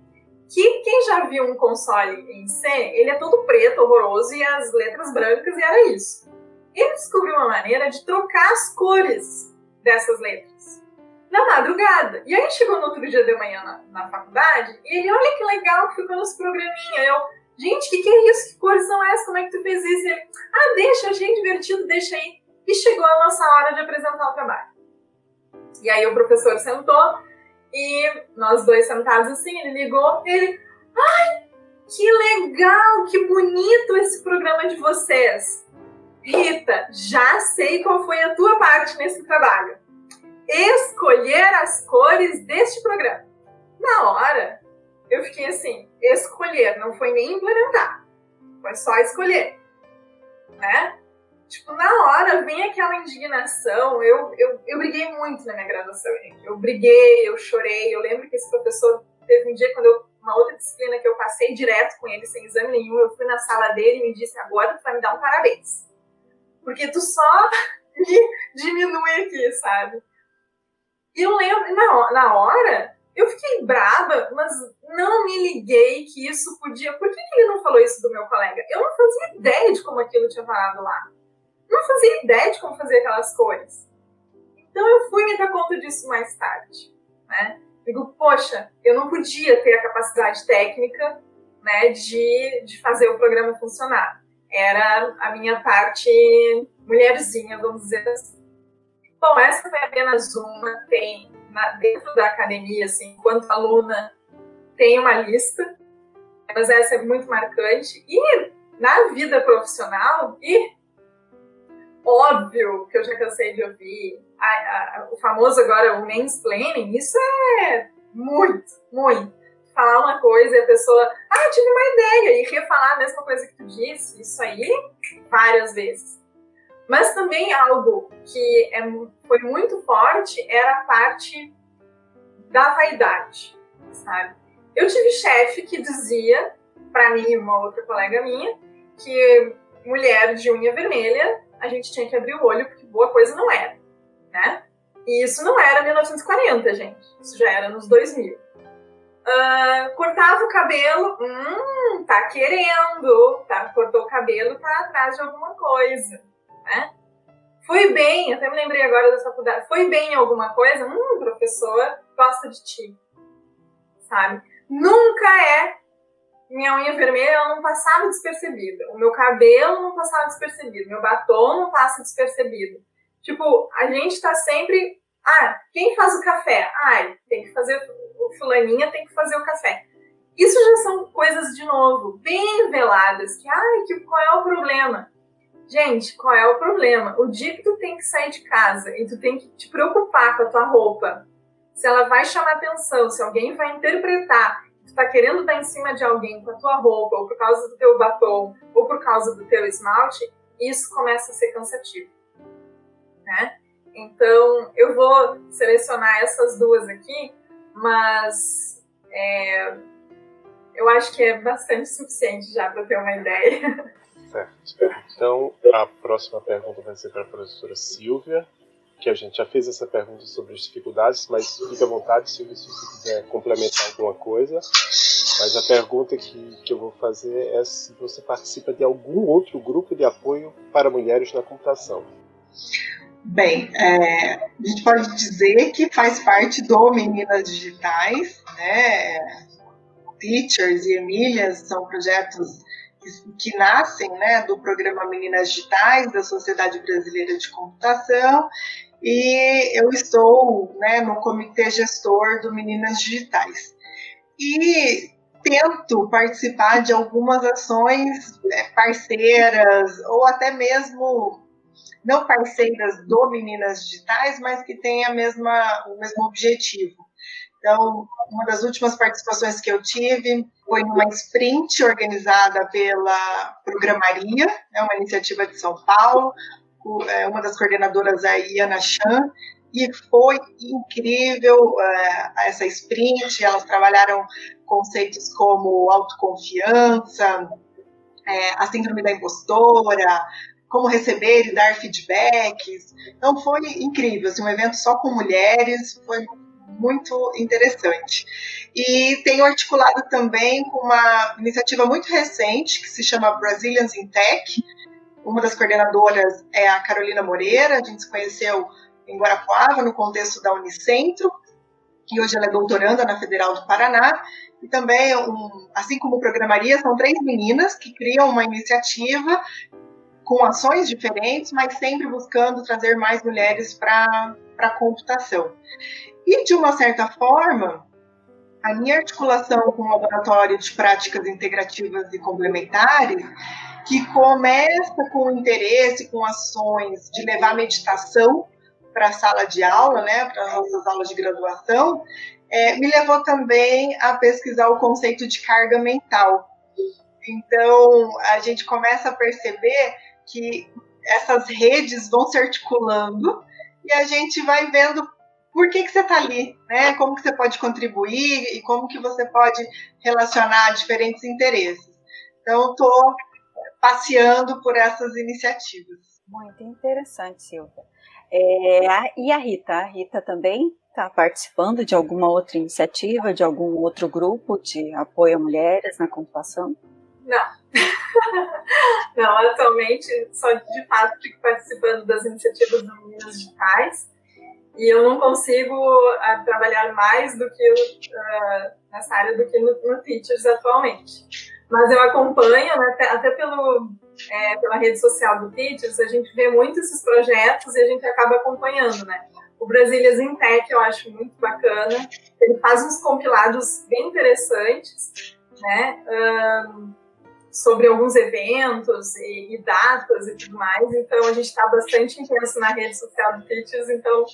que quem já viu um console em C, ele é todo preto, horroroso e as letras brancas e era isso. Ele descobriu uma maneira de trocar as cores dessas letras na madrugada. E aí chegou no outro dia de manhã na, na faculdade e ele, olha que legal que ficou nos programinha. Eu, gente, que, que é isso? Que cores são essas? Como é que tu fez isso? E ele, ah, deixa, achei divertido, deixa aí. E chegou a nossa hora de apresentar o trabalho. E aí o professor sentou e nós dois sentados assim, ele ligou, ele, ai, que legal, que bonito esse programa de vocês. Rita, já sei qual foi a tua parte nesse trabalho. Escolher as cores deste programa. Na hora, eu fiquei assim, escolher, não foi nem implementar. Foi só escolher. Né? Tipo, na hora vem aquela indignação. Eu, eu, eu briguei muito na minha graduação, gente. Eu briguei, eu chorei. Eu lembro que esse professor teve um dia quando eu uma outra disciplina que eu passei direto com ele, sem exame nenhum, eu fui na sala dele e me disse, agora tu vai me dar um parabéns. Porque tu só me diminui aqui, sabe? E eu lembro, na, na hora, eu fiquei brava, mas não me liguei que isso podia. Por que, ele não falou isso do meu colega? Eu não fazia ideia de como aquilo tinha parado lá. Não fazia ideia de como fazer aquelas cores. Então eu fui me dar conta disso mais tarde, né? Digo, poxa, eu não podia ter a capacidade técnica, né, de, de fazer o programa funcionar. Era a minha parte mulherzinha, vamos dizer assim. Bom, essa foi apenas uma, tem na, dentro da academia, assim, enquanto aluna, tem uma lista, mas essa é muito marcante. E na vida profissional, e óbvio que eu já cansei de ouvir a, a, o famoso agora, o mansplaining, isso é muito, muito. Falar uma coisa e a pessoa, ah, tive uma ideia, e refalar a mesma coisa que tu disse, isso aí, várias vezes. Mas também algo que é, foi muito forte era a parte da vaidade, sabe? Eu tive chefe que dizia para mim e uma outra colega minha que mulher de unha vermelha a gente tinha que abrir o olho porque boa coisa não era, né? E isso não era 1940, gente. Isso já era nos 2000. Uh, cortava o cabelo, hum, tá querendo, tá? Cortou o cabelo, tá atrás de alguma coisa, né? Foi bem, até me lembrei agora da faculdade, foi bem em alguma coisa, hum, professor gosta de ti, sabe? Nunca é minha unha vermelha não passava despercebida, o meu cabelo não passava despercebido, meu batom não passa despercebido. Tipo, a gente tá sempre, ah, quem faz o café? Ai, tem que fazer, o fulaninha tem que fazer o café. Isso já são coisas, de novo, bem veladas, que, ai, que, qual é o problema? Gente, qual é o problema? O dia que tu tem que sair de casa e tu tem que te preocupar com a tua roupa, se ela vai chamar atenção, se alguém vai interpretar, tu tá querendo dar em cima de alguém com a tua roupa, ou por causa do teu batom, ou por causa do teu esmalte, isso começa a ser cansativo, né? Então, eu vou selecionar essas duas aqui, mas é, eu acho que é bastante suficiente já para ter uma ideia. Certo. Então, a próxima pergunta vai ser para a professora Silvia, que a gente já fez essa pergunta sobre as dificuldades, mas fique à vontade, se você quiser complementar alguma coisa. Mas a pergunta que, que eu vou fazer é se você participa de algum outro grupo de apoio para mulheres na computação. Bem, é, a gente pode dizer que faz parte do Meninas Digitais, né? Teachers e Emílias são projetos que, nascem né, do programa Meninas Digitais da Sociedade Brasileira de Computação e eu estou né, no comitê gestor do Meninas Digitais. E tento participar de algumas ações é, parceiras ou até mesmo não parceiras do Meninas Digitais, mas que têm a mesma, o mesmo objetivo. Então, uma das últimas participações que eu tive foi numa sprint organizada pela Programaria, é uma iniciativa de São Paulo, uma das coordenadoras é a Iana Chan, e foi incrível é, essa sprint. Elas trabalharam conceitos como autoconfiança, é, a síndrome da impostora, como receber e dar feedbacks. Então foi incrível, assim, um evento só com mulheres, foi muito interessante. E tenho articulado também com uma iniciativa muito recente que se chama Brazilians in Tech. Uma das coordenadoras é a Carolina Moreira, a gente se conheceu em Guarapuava, no contexto da Unicentro, e hoje ela é doutoranda na Federal do Paraná. E também, um, assim como Programaria, são três meninas que criam uma iniciativa com ações diferentes, mas sempre buscando trazer mais mulheres para a computação. E, de uma certa forma, a minha articulação com o laboratório de práticas integrativas e complementares, que começa com interesse, com ações de levar meditação para a sala de aula, né, para as nossas aulas de graduação, é, me levou também a pesquisar o conceito de carga mental. Então, a gente começa a perceber que essas redes vão se articulando e a gente vai vendo por que, que você está ali, né? Como que você pode contribuir e como que você pode relacionar diferentes interesses. Então, estou passeando por essas iniciativas. Muito interessante, Silvia. É, e a Rita? A Rita também está participando de alguma outra iniciativa, de algum outro grupo de apoio a mulheres na computação? Não. Não, atualmente só de fato fico participando das iniciativas do Meninas Digitais e eu não consigo uh, trabalhar mais do que uh, nessa área do que no, no Teachers atualmente. Mas eu acompanho, né, até, pelo, é, pela rede social do Teachers, a gente vê muito esses projetos e a gente acaba acompanhando, né? O Brasílias em Tech eu acho muito bacana. Ele faz uns compilados bem interessantes, né? Um, sobre alguns eventos e, e, datas e tudo mais. Então a gente está bastante intenso na rede social do Teachers. Então,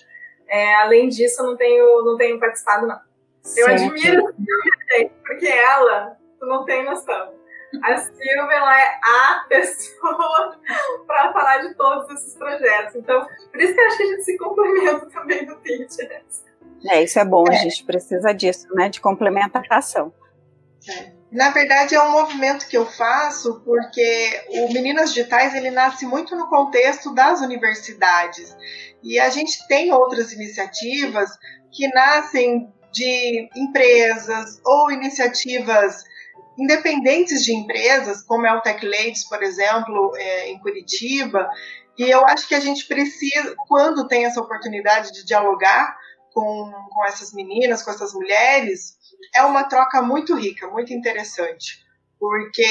é, além disso, eu não tenho, não tenho participado, não. Eu certo. admiro a porque ela, tu não tem noção. A Silvia ela é a pessoa para falar de todos esses projetos. Então, por isso que eu acho que a gente se complementa também no Teachers. É, isso é bom, é. a gente precisa disso, né? De complementação. É. Na verdade, é um movimento que eu faço porque o Meninas Digitais ele nasce muito no contexto das universidades. E a gente tem outras iniciativas que nascem de empresas ou iniciativas independentes de empresas, como é o Tech Ladies, por exemplo, é, em Curitiba, e eu acho que a gente precisa, quando tem essa oportunidade de dialogar com, com essas meninas, com essas mulheres, é uma troca muito rica, muito interessante, porque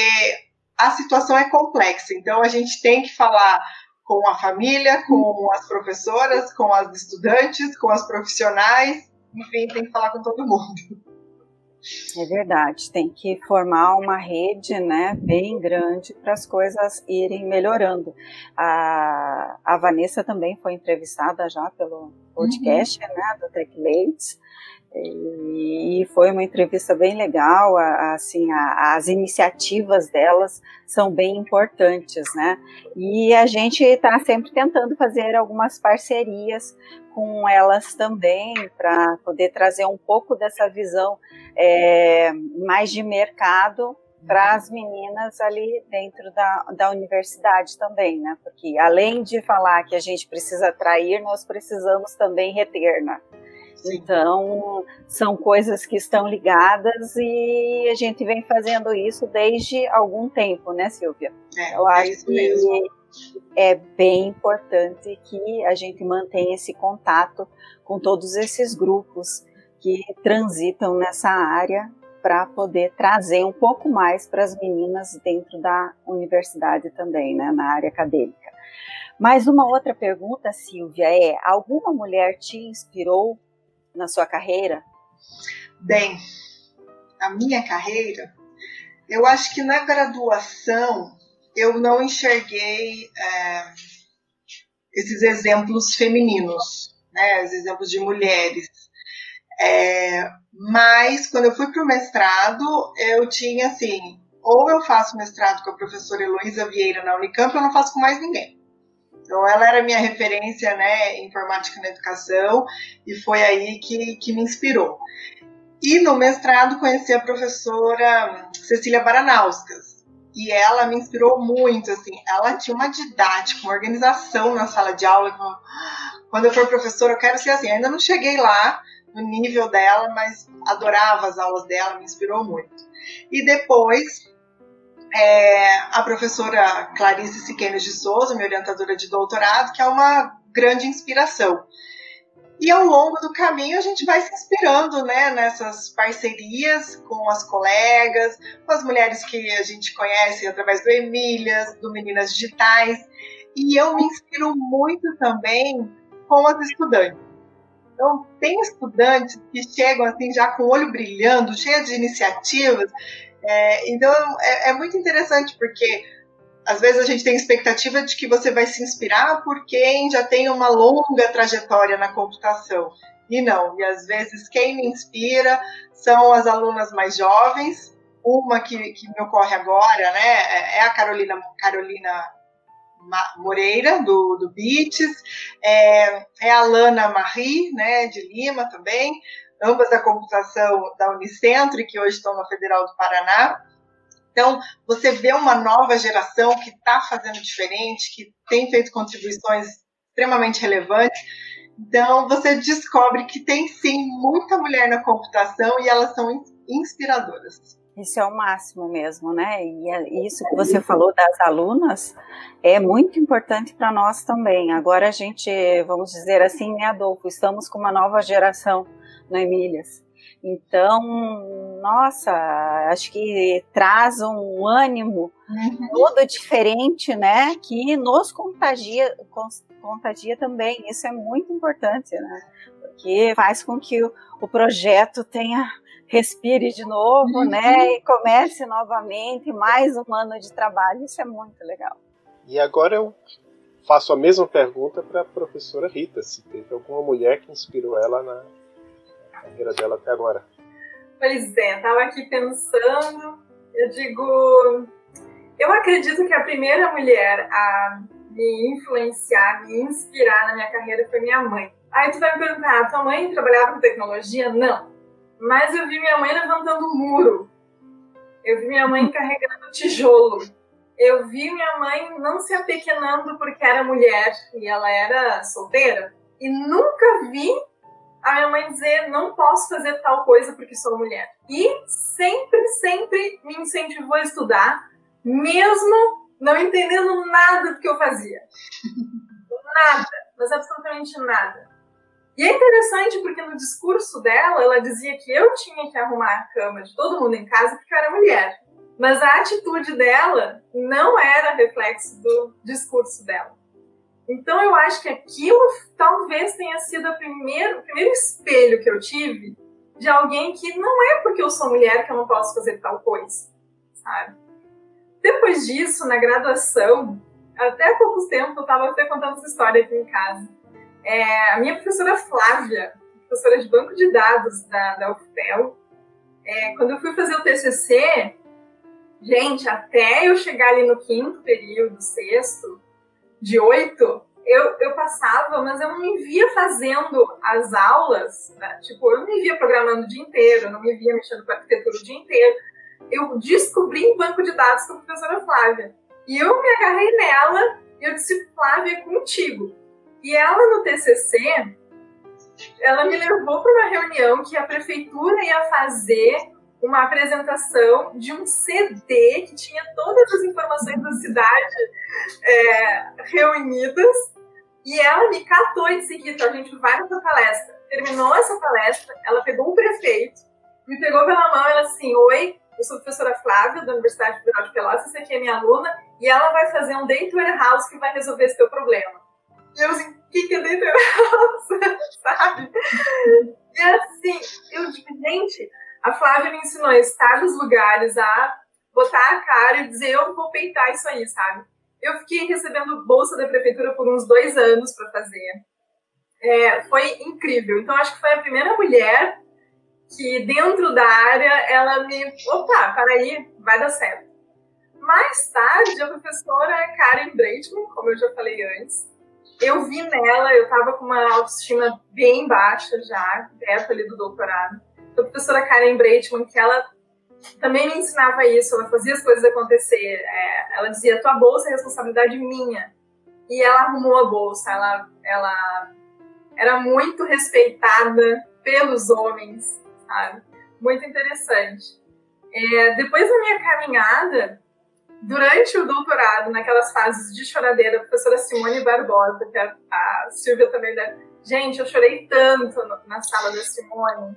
a situação é complexa, então a gente tem que falar com a família, com as professoras, com as estudantes, com as profissionais, enfim, tem que falar com todo mundo. É verdade, tem que formar uma rede, né, bem grande para as coisas irem melhorando. A, a Vanessa também foi entrevistada já pelo podcast, uhum. né, do Tech Ladies, e foi uma entrevista bem legal, assim, as iniciativas delas são bem importantes, né? E a gente está sempre tentando fazer algumas parcerias com elas também, para poder trazer um pouco dessa visão é, mais de mercado para as meninas ali dentro da, da universidade também, né? Porque além de falar que a gente precisa atrair, nós precisamos também reter, né? Então, são coisas que estão ligadas e a gente vem fazendo isso desde algum tempo, né, Silvia? É, Eu é acho é isso que mesmo. é bem importante que a gente mantenha esse contato com todos esses grupos que transitam nessa área para poder trazer um pouco mais para as meninas dentro da universidade também, né, na área acadêmica. Mas uma outra pergunta, Silvia, é: alguma mulher te inspirou na sua carreira? Bem, a minha carreira, eu acho que na graduação eu não enxerguei é, esses exemplos femininos, né, os exemplos de mulheres. É, mas quando eu fui para o mestrado, eu tinha assim, ou eu faço mestrado com a professora Heloísa Vieira na Unicamp, eu não faço com mais ninguém. Então, ela era minha referência né, em informática na educação e foi aí que, que me inspirou. E no mestrado conheci a professora Cecília Baranauskas. E ela me inspirou muito, assim, ela tinha uma didática, uma organização na sala de aula. Quando eu for professora, eu quero ser assim. ainda não cheguei lá no nível dela, mas adorava as aulas dela, me inspirou muito. E depois é, a professora Clarice Siquemes de Souza, minha orientadora de doutorado, que é uma grande inspiração. E ao longo do caminho a gente vai se inspirando né, nessas parcerias com as colegas, com as mulheres que a gente conhece através do Emílias, do Meninas Digitais. E eu me inspiro muito também com as estudantes. Então, tem estudantes que chegam assim já com o olho brilhando, cheia de iniciativas, é, então é, é, muito interessante porque às vezes a gente tem expectativa de que você vai se inspirar por quem já tem uma longa trajetória na computação. E não, e às vezes quem me inspira são as alunas mais jovens. Uma que, que me ocorre agora, né, é, é a Carolina, Carolina Moreira, do, do BITS, é, é a Lana Marie, né, de Lima também, ambas da computação da Unicentro e que hoje estão na Federal do Paraná. Então, você vê uma nova geração que está fazendo diferente, que tem feito contribuições extremamente relevantes. Então, você descobre que tem sim muita mulher na computação e elas são inspiradoras. Isso é o máximo mesmo, né? E é isso que você falou das alunas é muito importante para nós também. Agora a gente, vamos dizer assim, né, Adolfo, estamos com uma nova geração no Emílias. Então, nossa, acho que traz um ânimo uhum. todo diferente, né? Que nos contagia, contagia também. Isso é muito importante, né? Porque faz com que o, o projeto tenha respire de novo, uhum. né? E comece novamente mais um ano de trabalho. Isso é muito legal. E agora eu faço a mesma pergunta para a professora Rita, se teve alguma mulher que inspirou ela na carreira dela até agora. Pois é, estava aqui pensando, eu digo, eu acredito que a primeira mulher a me influenciar, me inspirar na minha carreira foi minha mãe. Aí tu vai me perguntar, tua mãe trabalhava com tecnologia? Não. Mas eu vi minha mãe levantando um muro. Eu vi minha mãe carregando tijolo. Eu vi minha mãe não se apequenando porque era mulher e ela era solteira. E nunca vi a minha mãe dizer não posso fazer tal coisa porque sou mulher. E sempre, sempre me incentivou a estudar, mesmo não entendendo nada do que eu fazia. Nada, mas absolutamente nada. E é interessante porque no discurso dela, ela dizia que eu tinha que arrumar a cama de todo mundo em casa porque eu era mulher. Mas a atitude dela não era reflexo do discurso dela. Então eu acho que aquilo talvez tenha sido o primeiro espelho que eu tive de alguém que não é porque eu sou mulher que eu não posso fazer tal coisa, sabe? Depois disso, na graduação, até há poucos tempos eu estava até contando essa história aqui em casa é, a minha professora Flávia, professora de banco de dados da, da UFPEL, é, quando eu fui fazer o TCC, gente, até eu chegar ali no quinto período, sexto, de oito, eu, eu passava, mas eu não me via fazendo as aulas, né? tipo, eu não me via programando o dia inteiro, eu não me via mexendo com arquitetura o dia inteiro. Eu descobri um banco de dados com a professora Flávia. E eu me agarrei nela e eu disse, Flávia, é contigo. E ela no TCC, ela me levou para uma reunião que a prefeitura ia fazer uma apresentação de um CD que tinha todas as informações da cidade é, reunidas. E ela me catou e disse: Rita, a gente vai nessa palestra. Terminou essa palestra, ela pegou o prefeito, me pegou pela mão ela assim: Oi, eu sou a professora Flávia, da Universidade Federal de Pelotas, essa aqui é minha aluna, e ela vai fazer um date warehouse que vai resolver esse teu problema. E eu assim, o que, é dentro sabe? E assim, eu digo, gente, a Flávia me ensinou a estar nos lugares, a botar a cara e dizer, eu vou peitar isso aí, sabe? Eu fiquei recebendo bolsa da prefeitura por uns dois anos para fazer. É, foi incrível. Então, acho que foi a primeira mulher que, dentro da área, ela me. Opa, para aí, vai dar certo. Mais tarde, a professora Karen Breitman, como eu já falei antes, eu vi nela, eu estava com uma autoestima bem baixa já, perto ali do doutorado. Então, a professora Karen Breitman, que ela também me ensinava isso, ela fazia as coisas acontecer. É, ela dizia, tua bolsa é responsabilidade minha. E ela arrumou a bolsa, ela, ela era muito respeitada pelos homens, sabe? Muito interessante. É, depois da minha caminhada, durante o doutorado, naquelas fases de choradeira, a professora Simone Barbosa, que a, a Silvia também deve. Gente, eu chorei tanto no, na sala da Simone.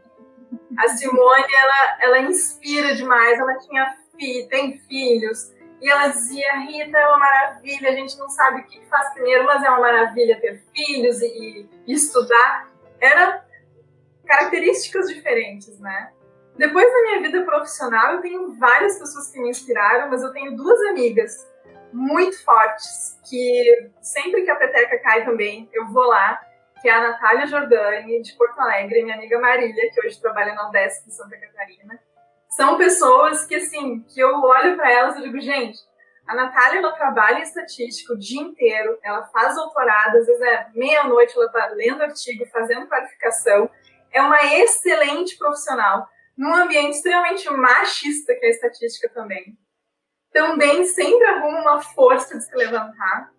A Simone, ela, ela inspira demais. Ela tinha fi, tem filhos. E ela dizia: Rita, é uma maravilha. A gente não sabe o que faz primeiro, mas é uma maravilha ter filhos e, e estudar. Eram características diferentes, né? Depois da minha vida profissional, eu tenho várias pessoas que me inspiraram, mas eu tenho duas amigas muito fortes que sempre que a peteca cai também, eu vou lá, que é a Natália Jordani, de Porto Alegre, minha amiga Marília, que hoje trabalha na Odessa, em Santa Catarina. São pessoas que, assim, que eu olho para elas e digo, gente, A Natália, ela trabalha em estatística o dia inteiro, ela faz doutorado, às vezes é meia-noite, ela está lendo artigo, fazendo qualificação. É uma excelente profissional, num ambiente extremamente machista, que é a estatística também. Também sempre arruma uma força de se levantar.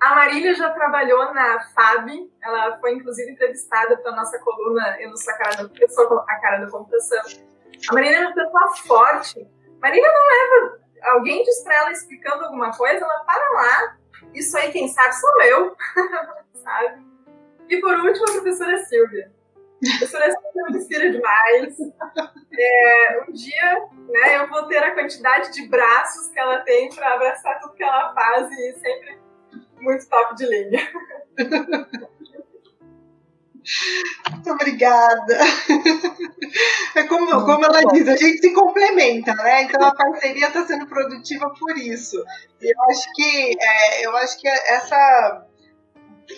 A Marília já trabalhou na FAB, ela foi inclusive entrevistada para nossa coluna Eu não sou a cara da, a cara da computação. A Marília é uma pessoa forte. Marília não leva alguém diz para ela explicando alguma coisa, ela para lá. Isso aí, quem sabe, sou eu. sabe? E por último, a professora Silvia. A professora Silvia me inspira demais. É, um dia, né, eu vou ter a quantidade de braços que ela tem para abraçar tudo que ela faz e sempre muito top de linha. Muito obrigada. É como, como ela diz, a gente se complementa, né? Então a parceria está sendo produtiva por isso. E eu acho que é, eu acho que essa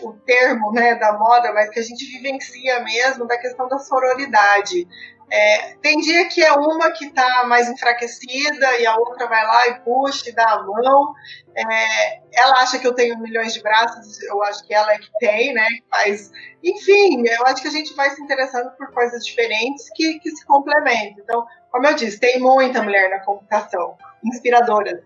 o termo né, da moda, mas que a gente vivencia mesmo da questão da sororidade. É, tem dia que é uma que está mais enfraquecida e a outra vai lá e puxa e dá a mão. É, ela acha que eu tenho milhões de braços, eu acho que ela é que tem, né? Mas, enfim, eu acho que a gente vai se interessando por coisas diferentes que, que se complementam. Então, como eu disse, tem muita mulher na computação, inspiradoras.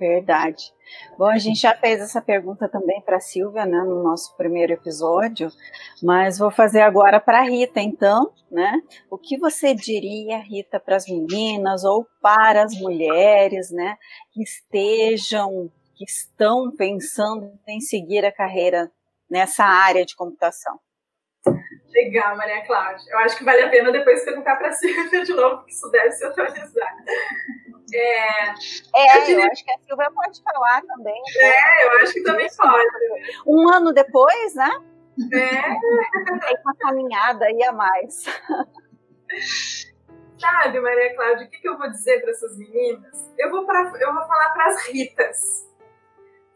Verdade. Bom, a gente já fez essa pergunta também para a Silvia, né, no nosso primeiro episódio, mas vou fazer agora para a Rita, então, né? O que você diria, Rita, para as meninas ou para as mulheres, né, que estejam, que estão pensando em seguir a carreira nessa área de computação? Legal, Maria Cláudia. Eu acho que vale a pena depois perguntar para a Silvia de novo, porque isso deve se atualizar. É, é eu, diria... eu, acho que a Silvia pode falar também. É, eu acho que também pode. Um ano depois, né? É. Tem uma caminhada aí a mais. Sabe, Maria Cláudia, o que, que eu vou dizer para essas meninas? Eu vou, pra, eu vou falar para as Ritas,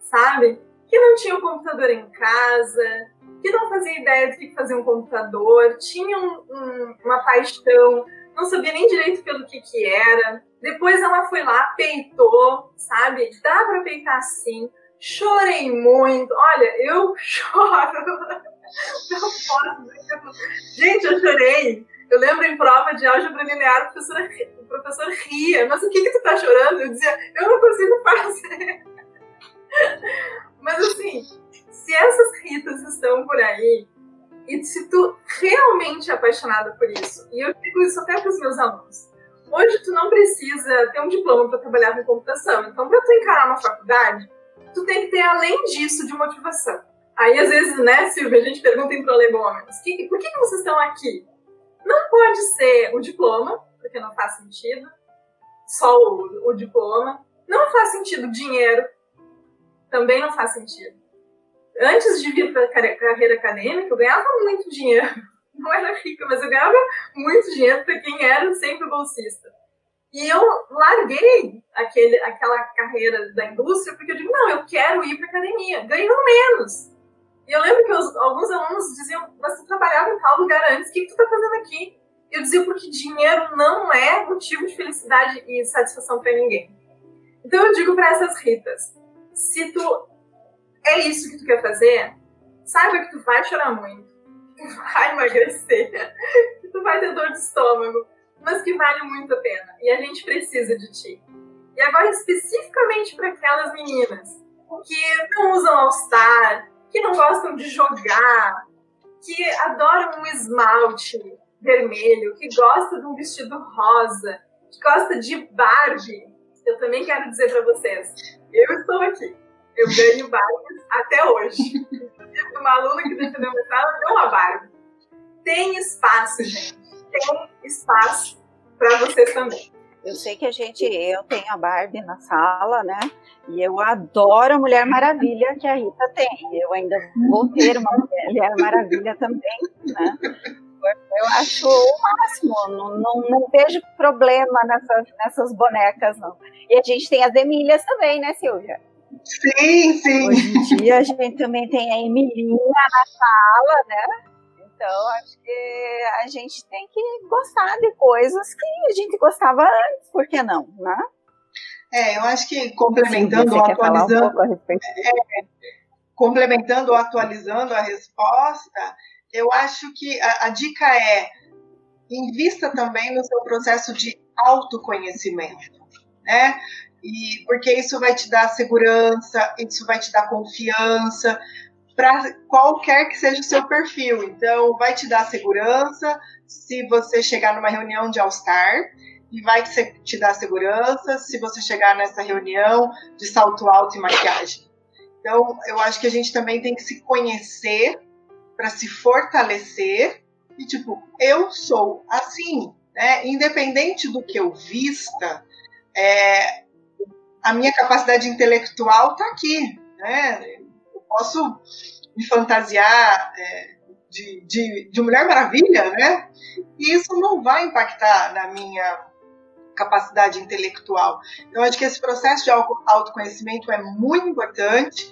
sabe? Que não tinham computador em casa, que não fazia ideia do que fazer um computador, tinham um, uma paixão, não sabia nem direito pelo que que era. Depois ela foi lá, peitou, sabe? Dá pra peitar assim. Chorei muito. Olha, eu choro. Não posso. Gente, eu chorei. Eu lembro em prova de álgebra linear, o professor, o professor ria. Mas o que que tu tá chorando? Eu dizia, eu não consigo fazer. Mas assim, se essas ritas estão por aí, e se tu realmente é apaixonada por isso, e eu digo isso até para os meus alunos, hoje tu não precisa ter um diploma para trabalhar com computação. Então, para tu encarar uma faculdade, tu tem que ter, além disso, de motivação. Aí, às vezes, né, Silvia, a gente pergunta em prolegômenos, que, por que, que vocês estão aqui? Não pode ser o diploma, porque não faz sentido, só o, o diploma. Não faz sentido dinheiro, também não faz sentido antes de vir para a carreira acadêmica, eu ganhava muito dinheiro. Não era rica, mas eu ganhava muito dinheiro para quem era sempre bolsista. E eu larguei aquele, aquela carreira da indústria porque eu digo, não, eu quero ir para academia, ganhando menos. E eu lembro que os, alguns alunos diziam, você trabalhava em tal lugar antes, o que, que tu está fazendo aqui? Eu dizia, porque dinheiro não é motivo de felicidade e satisfação para ninguém. Então eu digo para essas ritas, se tu é isso que tu quer fazer, saiba que tu vai chorar muito, que tu vai emagrecer, que tu vai ter dor de estômago, mas que vale muito a pena. E a gente precisa de ti. E agora, especificamente para aquelas meninas que não usam All-Star, que não gostam de jogar, que adoram um esmalte vermelho, que gosta de um vestido rosa, que gosta de Barbie, eu também quero dizer para vocês, eu estou aqui. Eu ganho Barbies até hoje. uma aluna que defendeu meu sala deu uma Barbie. Tem espaço, gente. Tem espaço para vocês também. Eu sei que a gente, eu tenho a Barbie na sala, né? E eu adoro a Mulher Maravilha que a Rita tem. Eu ainda vou ter uma Mulher Maravilha também, né? Eu acho o máximo, não, não, não, vejo problema nessas, nessas bonecas, não. E a gente tem as Emílias também, né, Silvia? Sim, sim. Hoje em dia a gente também tem a Emilinha na sala, né? Então acho que a gente tem que gostar de coisas que a gente gostava antes, por que não, né? É, eu acho que complementando Sim, atualizando. Um é, complementando ou atualizando a resposta, eu acho que a, a dica é invista também no seu processo de autoconhecimento, né? E porque isso vai te dar segurança, isso vai te dar confiança para qualquer que seja o seu perfil. Então, vai te dar segurança se você chegar numa reunião de All-Star e vai te dar segurança se você chegar nessa reunião de salto alto e maquiagem. Então, eu acho que a gente também tem que se conhecer para se fortalecer e tipo, eu sou assim, né? Independente do que eu vista, é, a minha capacidade intelectual está aqui, né? Eu posso me fantasiar é, de, de, de Mulher Maravilha, né? E isso não vai impactar na minha capacidade intelectual. Então, acho que esse processo de autoconhecimento é muito importante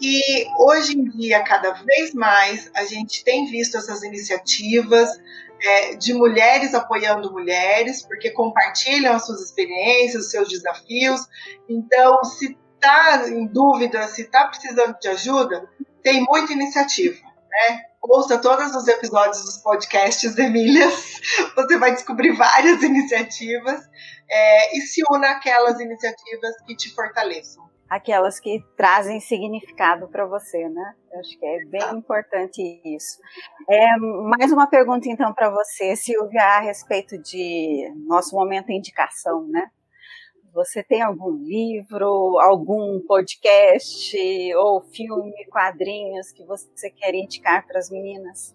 e hoje em dia, cada vez mais, a gente tem visto essas iniciativas é, de mulheres apoiando mulheres, porque compartilham as suas experiências, os seus desafios. Então, se está em dúvida, se está precisando de ajuda, tem muita iniciativa. Né? Ouça todos os episódios dos podcasts Emílias, você vai descobrir várias iniciativas é, e se una aquelas iniciativas que te fortaleçam aquelas que trazem significado para você, né? Eu acho que é bem importante isso. É, mais uma pergunta então para você, Silvia, a respeito de nosso momento indicação, né? Você tem algum livro, algum podcast ou filme, quadrinhos que você quer indicar para as meninas?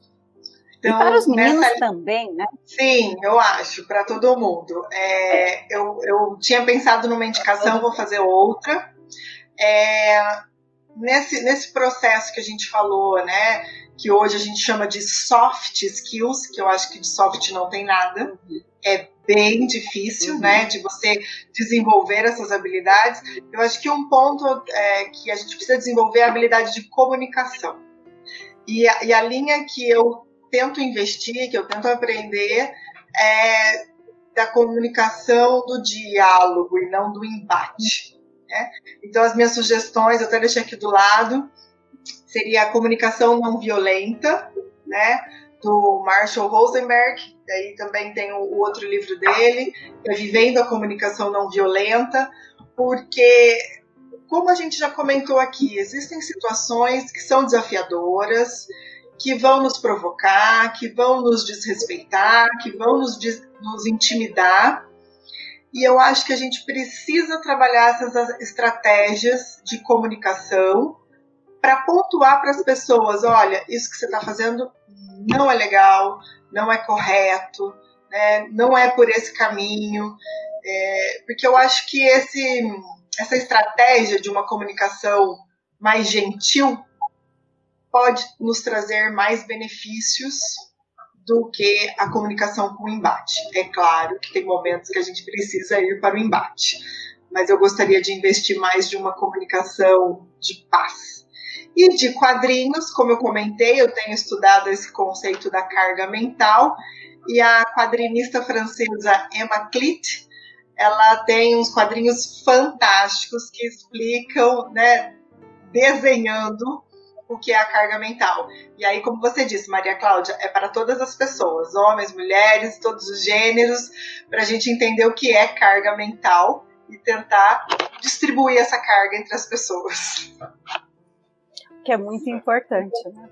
Então, e para os meninos nessa... também, né? Sim, eu acho, para todo mundo. É, eu, eu tinha pensado numa indicação, vou fazer outra, é, nesse, nesse processo que a gente falou, né, que hoje a gente chama de soft skills, que eu acho que de soft não tem nada, é bem difícil, uhum. né, de você desenvolver essas habilidades. Eu acho que um ponto é, que a gente precisa desenvolver é a habilidade de comunicação. E a, e a linha que eu tento investir, que eu tento aprender, é da comunicação do diálogo e não do embate. Né? Então, as minhas sugestões, eu até deixei aqui do lado, seria a comunicação não violenta, né? do Marshall Rosenberg, daí também tem o, outro livro dele, que é Vivendo a Comunicação Não Violenta, porque, como a gente já comentou aqui, existem situações que são desafiadoras, que vão nos provocar, que vão nos desrespeitar, que vão nos, nos intimidar, e eu acho que a gente precisa trabalhar essas estratégias de comunicação para pontuar para as pessoas: olha, isso que você está fazendo não é legal, não é correto, né, não é por esse caminho. É, porque eu acho que esse, essa estratégia de uma comunicação mais gentil pode nos trazer mais benefícios do que a comunicação com o embate. É claro que tem momentos que a gente precisa ir para o embate, mas eu gostaria de investir mais de uma comunicação de paz. E de quadrinhos, como eu comentei, eu tenho estudado esse conceito da carga mental e a quadrinista francesa Emma Clit, ela tem uns quadrinhos fantásticos que explicam, né, desenhando o que é a carga mental. E aí, como você disse, Maria Cláudia, é para todas as pessoas, homens, mulheres, todos os gêneros, para a gente entender o que é carga mental e tentar distribuir essa carga entre as pessoas. Que é muito importante, né?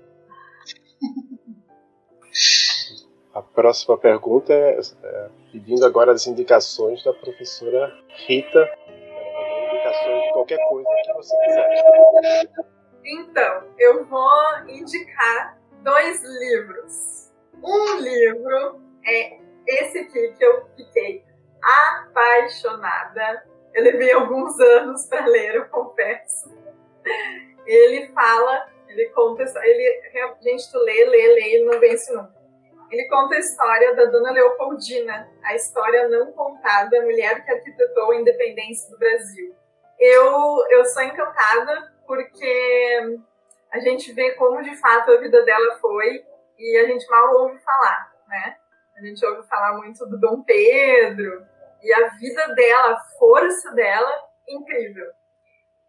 A próxima pergunta é, é pedindo agora as indicações da professora Rita, indicações de qualquer coisa que você quiser. Então, eu vou indicar dois livros. Um livro é esse aqui que eu fiquei apaixonada. Eu levei alguns anos para ler, eu confesso. Ele fala, ele conta, ele, gente, tu lê, lê, lê, ele não vence nunca. Ele conta a história da Dona Leopoldina, a história não contada, a mulher que arquitetou a independência do Brasil. Eu, eu sou encantada porque a gente vê como de fato a vida dela foi e a gente mal ouve falar, né? A gente ouve falar muito do Dom Pedro e a vida dela, a força dela incrível.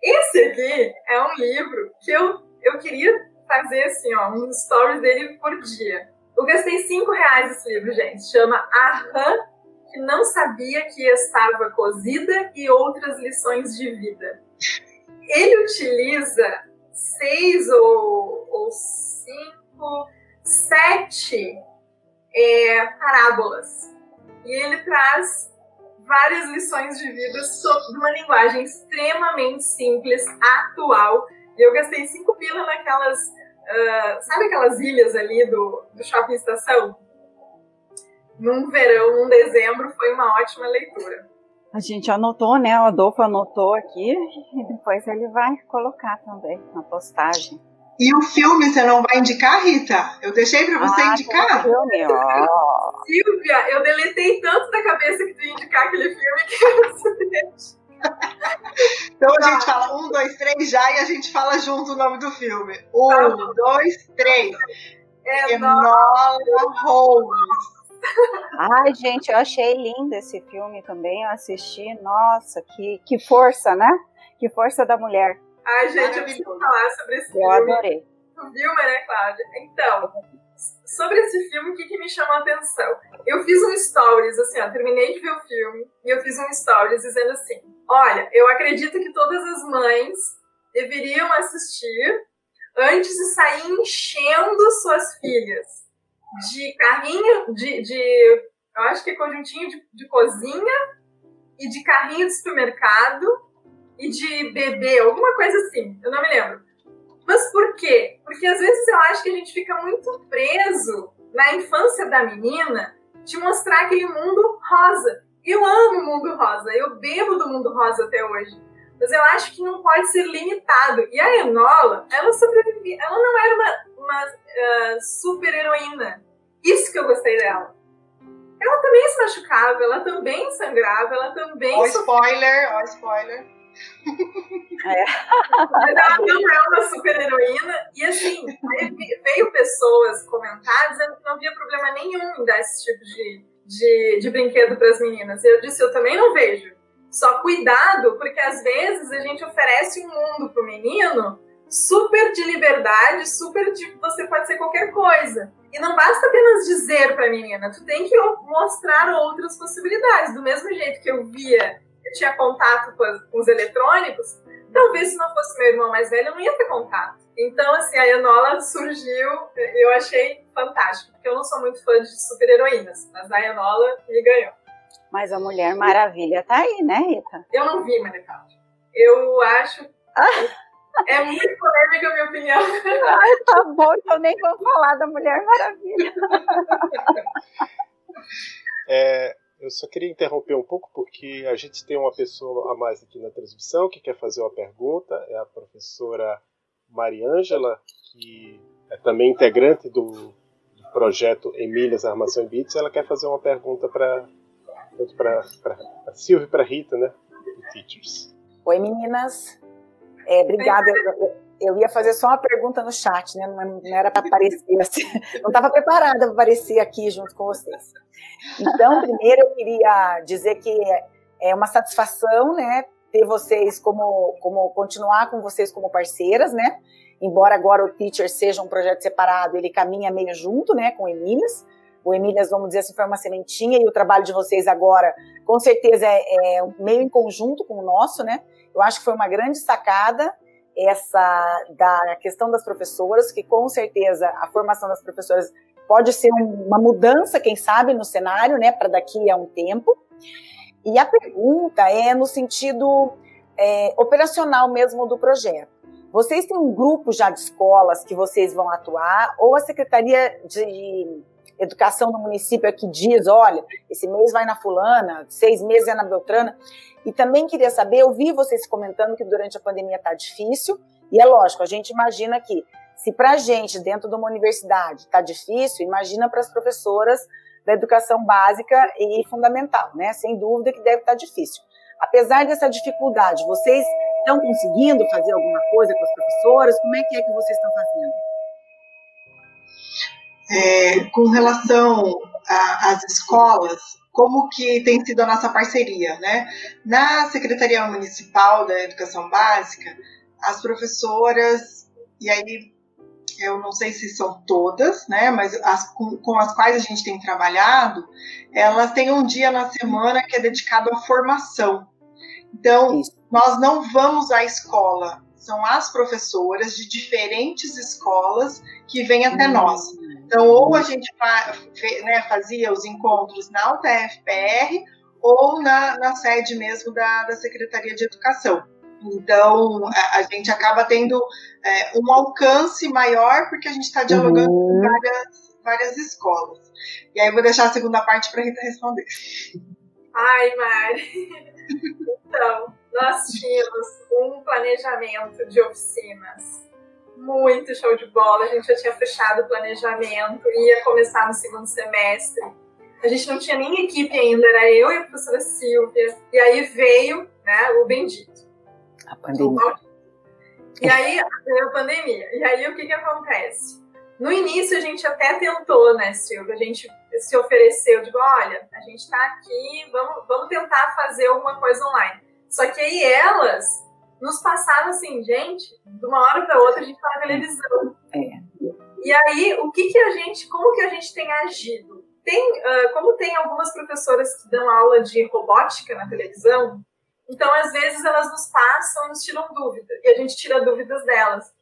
Esse aqui é um livro que eu, eu queria fazer assim, ó, um story dele por dia. Eu gastei cinco reais esse livro, gente. Chama A Rã que não sabia que estava cozida e outras lições de vida. Ele utiliza seis ou, ou cinco, sete é, parábolas. E ele traz várias lições de vida sobre uma linguagem extremamente simples, atual. E eu gastei cinco pila naquelas, uh, sabe aquelas ilhas ali do, do shopping estação? Num verão, num dezembro, foi uma ótima leitura. A gente anotou, né? O Adolfo anotou aqui e depois ele vai colocar também na postagem. E o filme você não vai indicar, Rita? Eu deixei para você ah, indicar. Filme, ó. Silvia, eu deletei tanto da cabeça que tu ia indicar aquele filme que Então a gente fala um, dois, três já e a gente fala junto o nome do filme. Um, tá dois, três. Enola Holmes. Ai, gente, eu achei lindo esse filme também. Eu assisti. Nossa, que, que força, né? Que força da mulher. Ai, gente, eu preciso falar sobre esse eu filme. Eu adorei. Tu viu, né, Cláudia? Então, sobre esse filme, o que, que me chamou a atenção? Eu fiz um stories, assim, ó, terminei de ver o filme, e eu fiz um stories dizendo assim: olha, eu acredito que todas as mães deveriam assistir antes de sair enchendo suas filhas de carrinho, de, de eu acho que é conjuntinho de, de cozinha e de carrinho de supermercado e de bebê, alguma coisa assim, eu não me lembro. Mas por quê? Porque às vezes eu acho que a gente fica muito preso na infância da menina de mostrar aquele mundo rosa. Eu amo o mundo rosa, eu bebo do mundo rosa até hoje. Mas eu acho que não pode ser limitado. E a Enola, ela sobrevivia. Ela não era uma, uma uh, super heroína. Isso que eu gostei dela. Ela também se machucava, ela também sangrava, ela também. Ó, spoiler, ó, spoiler. É. Ela não é uma super heroína. E assim, veio pessoas comentar dizendo que não havia problema nenhum em dar esse tipo de, de, de brinquedo para as meninas. Eu disse, eu também não vejo. Só cuidado, porque às vezes a gente oferece um mundo pro menino super de liberdade, super de você pode ser qualquer coisa. E não basta apenas dizer para a menina, tu tem que mostrar outras possibilidades. Do mesmo jeito que eu via eu tinha contato com, as, com, os eletrônicos, talvez se não fosse meu irmão mais velho, eu não ia ter contato. Então, assim, a Enola surgiu, eu achei fantástico, porque eu não sou muito fã de super-heroínas, mas a Enola me ganhou. Mas a Mulher Maravilha tá aí, né, Rita? Eu não vi, Maria Cláudia. Eu acho. É muito polêmica a minha opinião. Ai, tá bom, então nem vou falar da Mulher Maravilha. É, eu só queria interromper um pouco porque a gente tem uma pessoa a mais aqui na transmissão que quer fazer uma pergunta. É a professora Mariângela, que é também integrante do, do projeto Emílias Armação em Bits. Ela quer fazer uma pergunta para para a Silvia e para a Rita, né? Teachers. Oi, meninas. É, obrigada. Eu, eu ia fazer só uma pergunta no chat, né? Não, não era para aparecer assim. Não estava preparada para aparecer aqui junto com vocês. Então, primeiro eu queria dizer que é uma satisfação, né? Ter vocês como, como continuar com vocês como parceiras, né? Embora agora o Teacher seja um projeto separado, ele caminha meio junto, né? Com o Emílias. O Emílias, vamos dizer assim, foi uma sementinha e o trabalho de vocês agora, com certeza, é, é meio em conjunto com o nosso, né? Eu acho que foi uma grande sacada essa da questão das professoras, que com certeza a formação das professoras pode ser uma mudança, quem sabe, no cenário, né, para daqui a um tempo. E a pergunta é no sentido é, operacional mesmo do projeto. Vocês têm um grupo já de escolas que vocês vão atuar, ou a Secretaria de Educação do município é que diz, olha, esse mês vai na fulana, seis meses é na Beltrana. E também queria saber, eu vi vocês comentando que durante a pandemia está difícil, e é lógico, a gente imagina que se para a gente, dentro de uma universidade, está difícil, imagina para as professoras da educação básica e fundamental, né? Sem dúvida que deve estar tá difícil. Apesar dessa dificuldade, vocês estão conseguindo fazer alguma coisa com as professoras? Como é que é que vocês estão fazendo? É, com relação às escolas, como que tem sido a nossa parceria, né? Na Secretaria Municipal da Educação Básica, as professoras, e aí eu não sei se são todas, né, mas as com, com, as quais a gente tem trabalhado, elas têm um dia na semana que é dedicado à formação. Então, Isso. nós não vamos à escola, são as professoras de diferentes escolas que vêm até hum. nós. Então, ou a gente né, fazia os encontros na UTFPR ou na, na sede mesmo da, da Secretaria de Educação. Então, a, a gente acaba tendo é, um alcance maior porque a gente está dialogando uhum. com várias, várias escolas. E aí, eu vou deixar a segunda parte para a Rita responder. Ai, Mari. Então, nós tínhamos um planejamento de oficinas muito show de bola. A gente já tinha fechado o planejamento, ia começar no segundo semestre. A gente não tinha nem equipe ainda, era eu e a professora Silvia. E aí veio né, o bendito. A pandemia. E aí veio a pandemia. E aí o que, que acontece? No início a gente até tentou, né, Silvia? A gente se ofereceu, digo, olha, a gente está aqui, vamos, vamos tentar fazer alguma coisa online. Só que aí elas nos passaram assim, gente, de uma hora para outra a gente está na televisão. É. E aí, o que que a gente, como que a gente tem agido? Tem, uh, como tem algumas professoras que dão aula de robótica na televisão, então, às vezes, elas nos passam, nos tiram dúvida, e a gente tira dúvidas delas.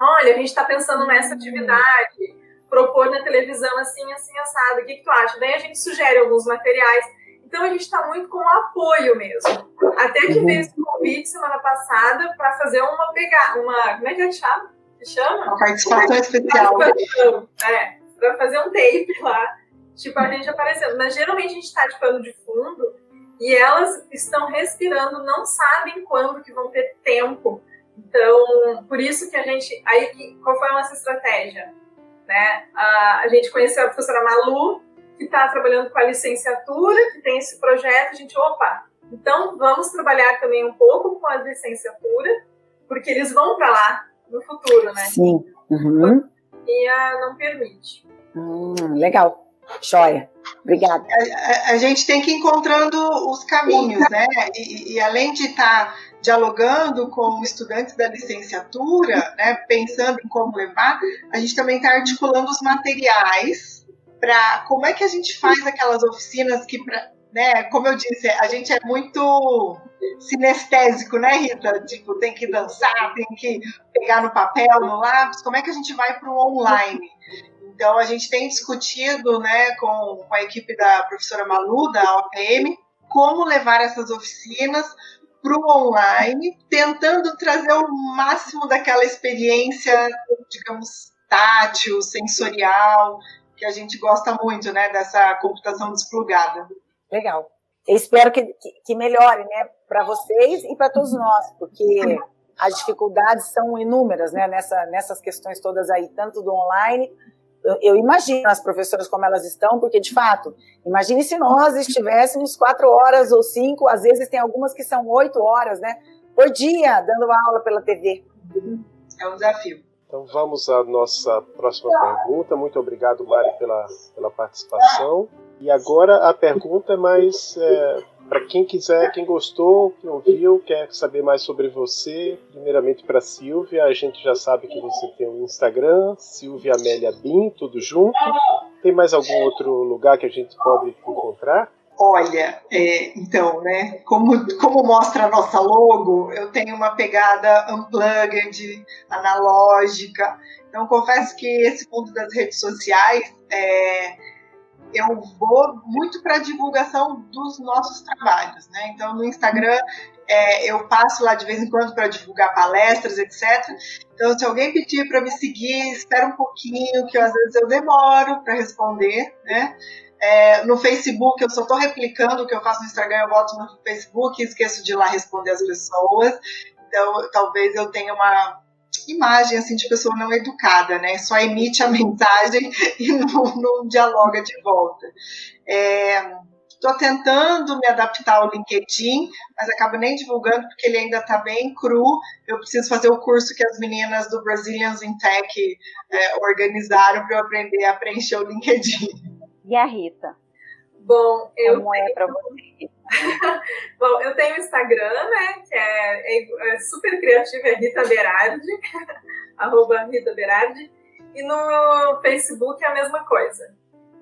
Olha, a gente está pensando nessa hum. atividade, propor na televisão assim, assim, assado, o que, que tu acha? Daí a gente sugere alguns materiais. Então, a gente está muito com apoio mesmo. Até que uhum. veio esse convite semana passada para fazer uma pegada, uma. Como é que gente chama? chama? Uma participação especial. É, para fazer um tape lá. Tipo, a gente aparecendo. Mas geralmente a gente está de pano de fundo e elas estão respirando, não sabem quando que vão ter tempo. Então, por isso que a gente. Aí, qual foi a nossa estratégia? Né? A, a gente conheceu a professora Malu, que está trabalhando com a licenciatura, que tem esse projeto. A gente, opa, então vamos trabalhar também um pouco com a licenciatura, porque eles vão para lá no futuro, né? Sim. Uhum. E a não permite. Hum, legal. Joia. Obrigada. A, a, a, gente tem que ir encontrando os caminhos, né? E, e além de estar tá dialogando com estudantes da licenciatura, né, pensando em como levar, a gente também está articulando os materiais para como é que a gente faz aquelas oficinas que, né, como eu disse, a gente é muito sinestésico, né, Rita? Tipo, tem que dançar, tem que pegar no papel, no lápis. Como é que a gente vai para o online? Então, a gente tem discutido né, com, com a equipe da professora Malu, da OPM, como levar essas oficinas para o online, tentando trazer o máximo daquela experiência, digamos, tátil, sensorial, que a gente gosta muito, né, dessa computação desplugada. Legal. Eu espero que, que, que melhore, né, para vocês e para todos nós, porque as dificuldades são inúmeras, né, nessa, nessas questões todas aí, tanto do online eu, imagino as professoras como elas estão, porque de fato, imagine se nós estivéssemos quatro horas ou cinco, às vezes tem algumas que são oito horas, né, por dia, dando aula pela TV. É um desafio. Então vamos à nossa próxima pergunta. Muito obrigado, Mari, pela, pela participação. E agora a pergunta é mais é, para quem quiser, quem gostou, quem ouviu, quer saber mais sobre você, primeiramente para Silvia, a gente já sabe que você tem um Instagram, Silvia Amélia Bin, tudo junto. Tem mais algum outro lugar que a gente pode encontrar? Olha, é, então, né, como, como mostra a nossa logo, eu tenho uma pegada unplugged, analógica. Então, confesso que esse mundo das redes sociais é, eu vou muito para a divulgação dos nossos trabalhos, né? Então, no Instagram, é, eu passo lá de vez em quando para divulgar palestras, etc. Então, se alguém pedir para me seguir, espera um pouquinho, que às vezes eu demoro para responder, né? É, no Facebook, eu só estou replicando o que eu faço no Instagram, eu boto no Facebook e esqueço de ir lá responder as pessoas. Então, talvez eu tenha uma imagem assim de pessoa não educada, né? Só emite a mensagem e não, não dialoga de volta. Estou é, tentando me adaptar ao LinkedIn, mas acabo nem divulgando porque ele ainda está bem cru. Eu preciso fazer o curso que as meninas do Brazilians in Tech é, organizaram para eu aprender a preencher o LinkedIn. E a Rita? Bom, eu como é para você? Bom, eu tenho Instagram, né, que é, é, é super criativo, é Rita Berardi, arroba Rita Berardi, e no Facebook é a mesma coisa.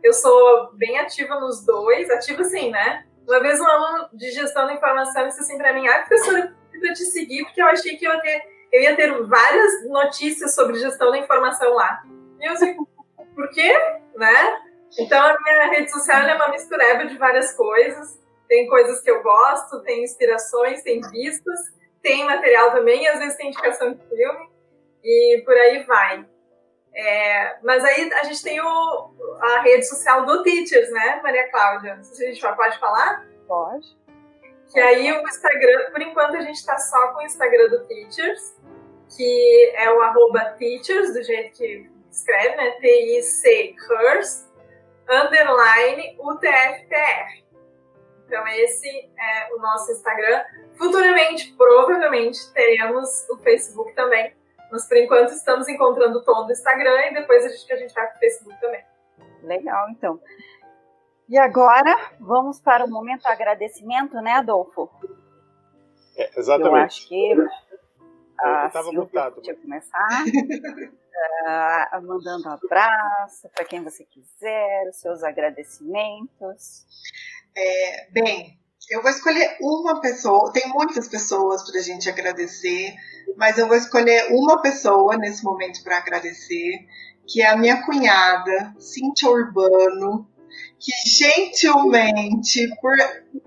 Eu sou bem ativa nos dois, ativa sim, né? Uma vez um aluno de gestão da informação disse assim para mim, ah, professora, eu te seguir porque eu achei que eu ia, ter, eu ia ter várias notícias sobre gestão da informação lá. E eu disse, por quê? Né? Então a minha rede social é uma mistureba de várias coisas. Tem coisas que eu gosto, tem inspirações, tem vistas, tem material também, às vezes tem indicação de filme, e por aí vai. É, mas aí a gente tem o, a rede social do Teachers, né, Maria Cláudia? Não sei se a gente pode falar? Pode. Que aí o Instagram, por enquanto a gente está só com o Instagram do Teachers, que é o arroba Teachers, do jeito que escreve, né? T-I-C, Curse, underline UTFPR. Então esse é o nosso Instagram. Futuramente, provavelmente, teremos o Facebook também. Mas por enquanto estamos encontrando todo o Instagram e depois a gente, a gente vai para o Facebook também. Legal, então. E agora vamos para o momento agradecimento, né, Adolfo? É, exatamente. Eu acho que a estava mutado. Podia começar uh, mandando um abraço para quem você quiser, os seus agradecimentos. É, bem, eu vou escolher uma pessoa, tem muitas pessoas para a gente agradecer, mas eu vou escolher uma pessoa nesse momento para agradecer, que é a minha cunhada, Cintia Urbano, que gentilmente, por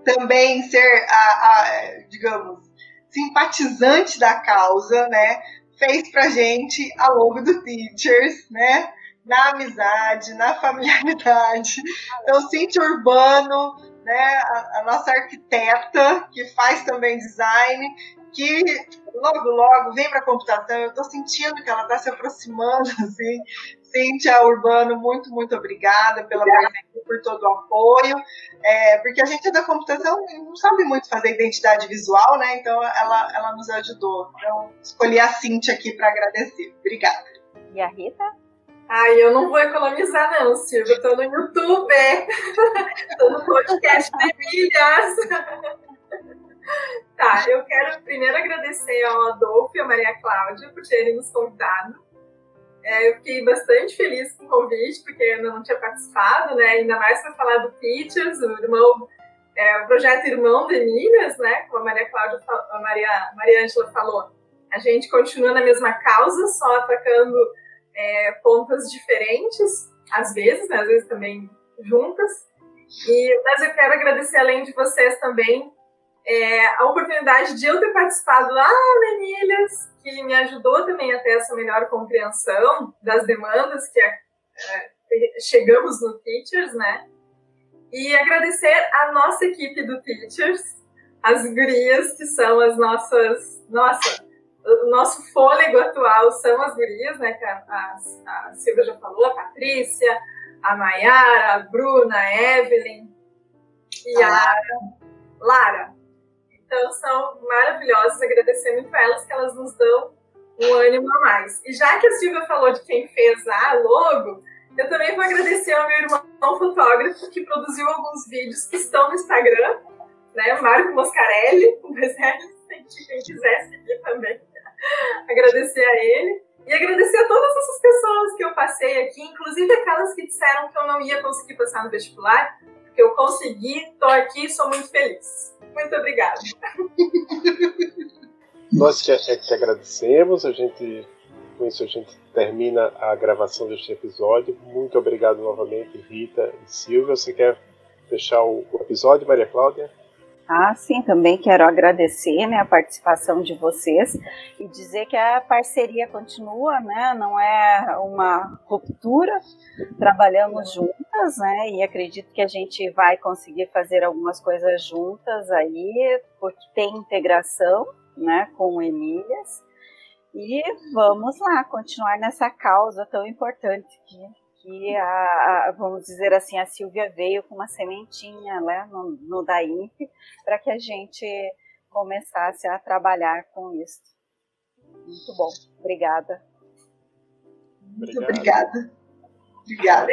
também ser a, a digamos, simpatizante da causa, né, fez pra gente a logo do Teachers, né, na amizade, na familiaridade. Então, Cintia Urbano, né, a, a nossa arquiteta, que faz também design, que logo, logo vem para a computação. Eu estou sentindo que ela está se aproximando, assim. Cíntia Urbano, muito, muito obrigada pela presença, por todo o apoio. É, porque a gente é da computação não sabe muito fazer identidade visual, né? Então ela, ela nos ajudou. Então, escolhi a Cíntia aqui para agradecer. Obrigada. E a Rita? Ai, eu não vou economizar, não, Silvia. Eu tô no YouTube. tô no podcast de milhas. tá, eu quero primeiro agradecer ao Adolfo e à Maria Cláudia por terem nos convidado. É, eu fiquei bastante feliz com o convite, porque eu ainda não tinha participado, né? Ainda mais para falar do Teachers, o irmão, é, o projeto Irmão de Milhas, né? Como a Maria Cláudia, a Maria, Maria Ângela falou. A gente continua na mesma causa, só atacando é, pontas diferentes, às vezes, né, às vezes também juntas. E, mas eu quero agradecer, além de vocês também, é, a oportunidade de eu ter participado lá na Emílias, que me ajudou também a ter essa melhor compreensão das demandas que é, é, chegamos no Teachers, né? E agradecer a nossa equipe do Teachers, as gurias que são as nossas, nossa, o nosso fôlego atual são as gurias, né? Que a, a, a Silvia já falou, a Patrícia, a Maiara, a Bruna, a Evelyn e a Lara. Então são maravilhosas, agradecer muito a elas que elas nos dão um ânimo a mais. E já que a Silvia falou de quem fez a logo, eu também vou agradecer ao meu irmão fotógrafo que produziu alguns vídeos que estão no Instagram, né? Marco Moscarelli, o quem quiser seguir também agradecer a ele e agradecer a todas essas pessoas que eu passei aqui, inclusive aquelas que disseram que eu não ia conseguir passar no vestibular, porque eu consegui, estou aqui e sou muito feliz. Muito obrigada. Nós que, é, que agradecemos, a gente com isso a gente termina a gravação deste episódio. Muito obrigado novamente, Rita e Silvia. Você quer fechar o episódio, Maria Cláudia? Ah, sim, também quero agradecer né, a participação de vocês e dizer que a parceria continua, né, não é uma ruptura, trabalhamos juntas, né, e acredito que a gente vai conseguir fazer algumas coisas juntas aí, porque tem integração, né, com Emílias, e vamos lá, continuar nessa causa tão importante que que a, a, vamos dizer assim, a Silvia veio com uma sementinha né, no, no DAIMP para que a gente começasse a trabalhar com isso. Muito bom. Obrigada. Muito obrigada. Obrigada.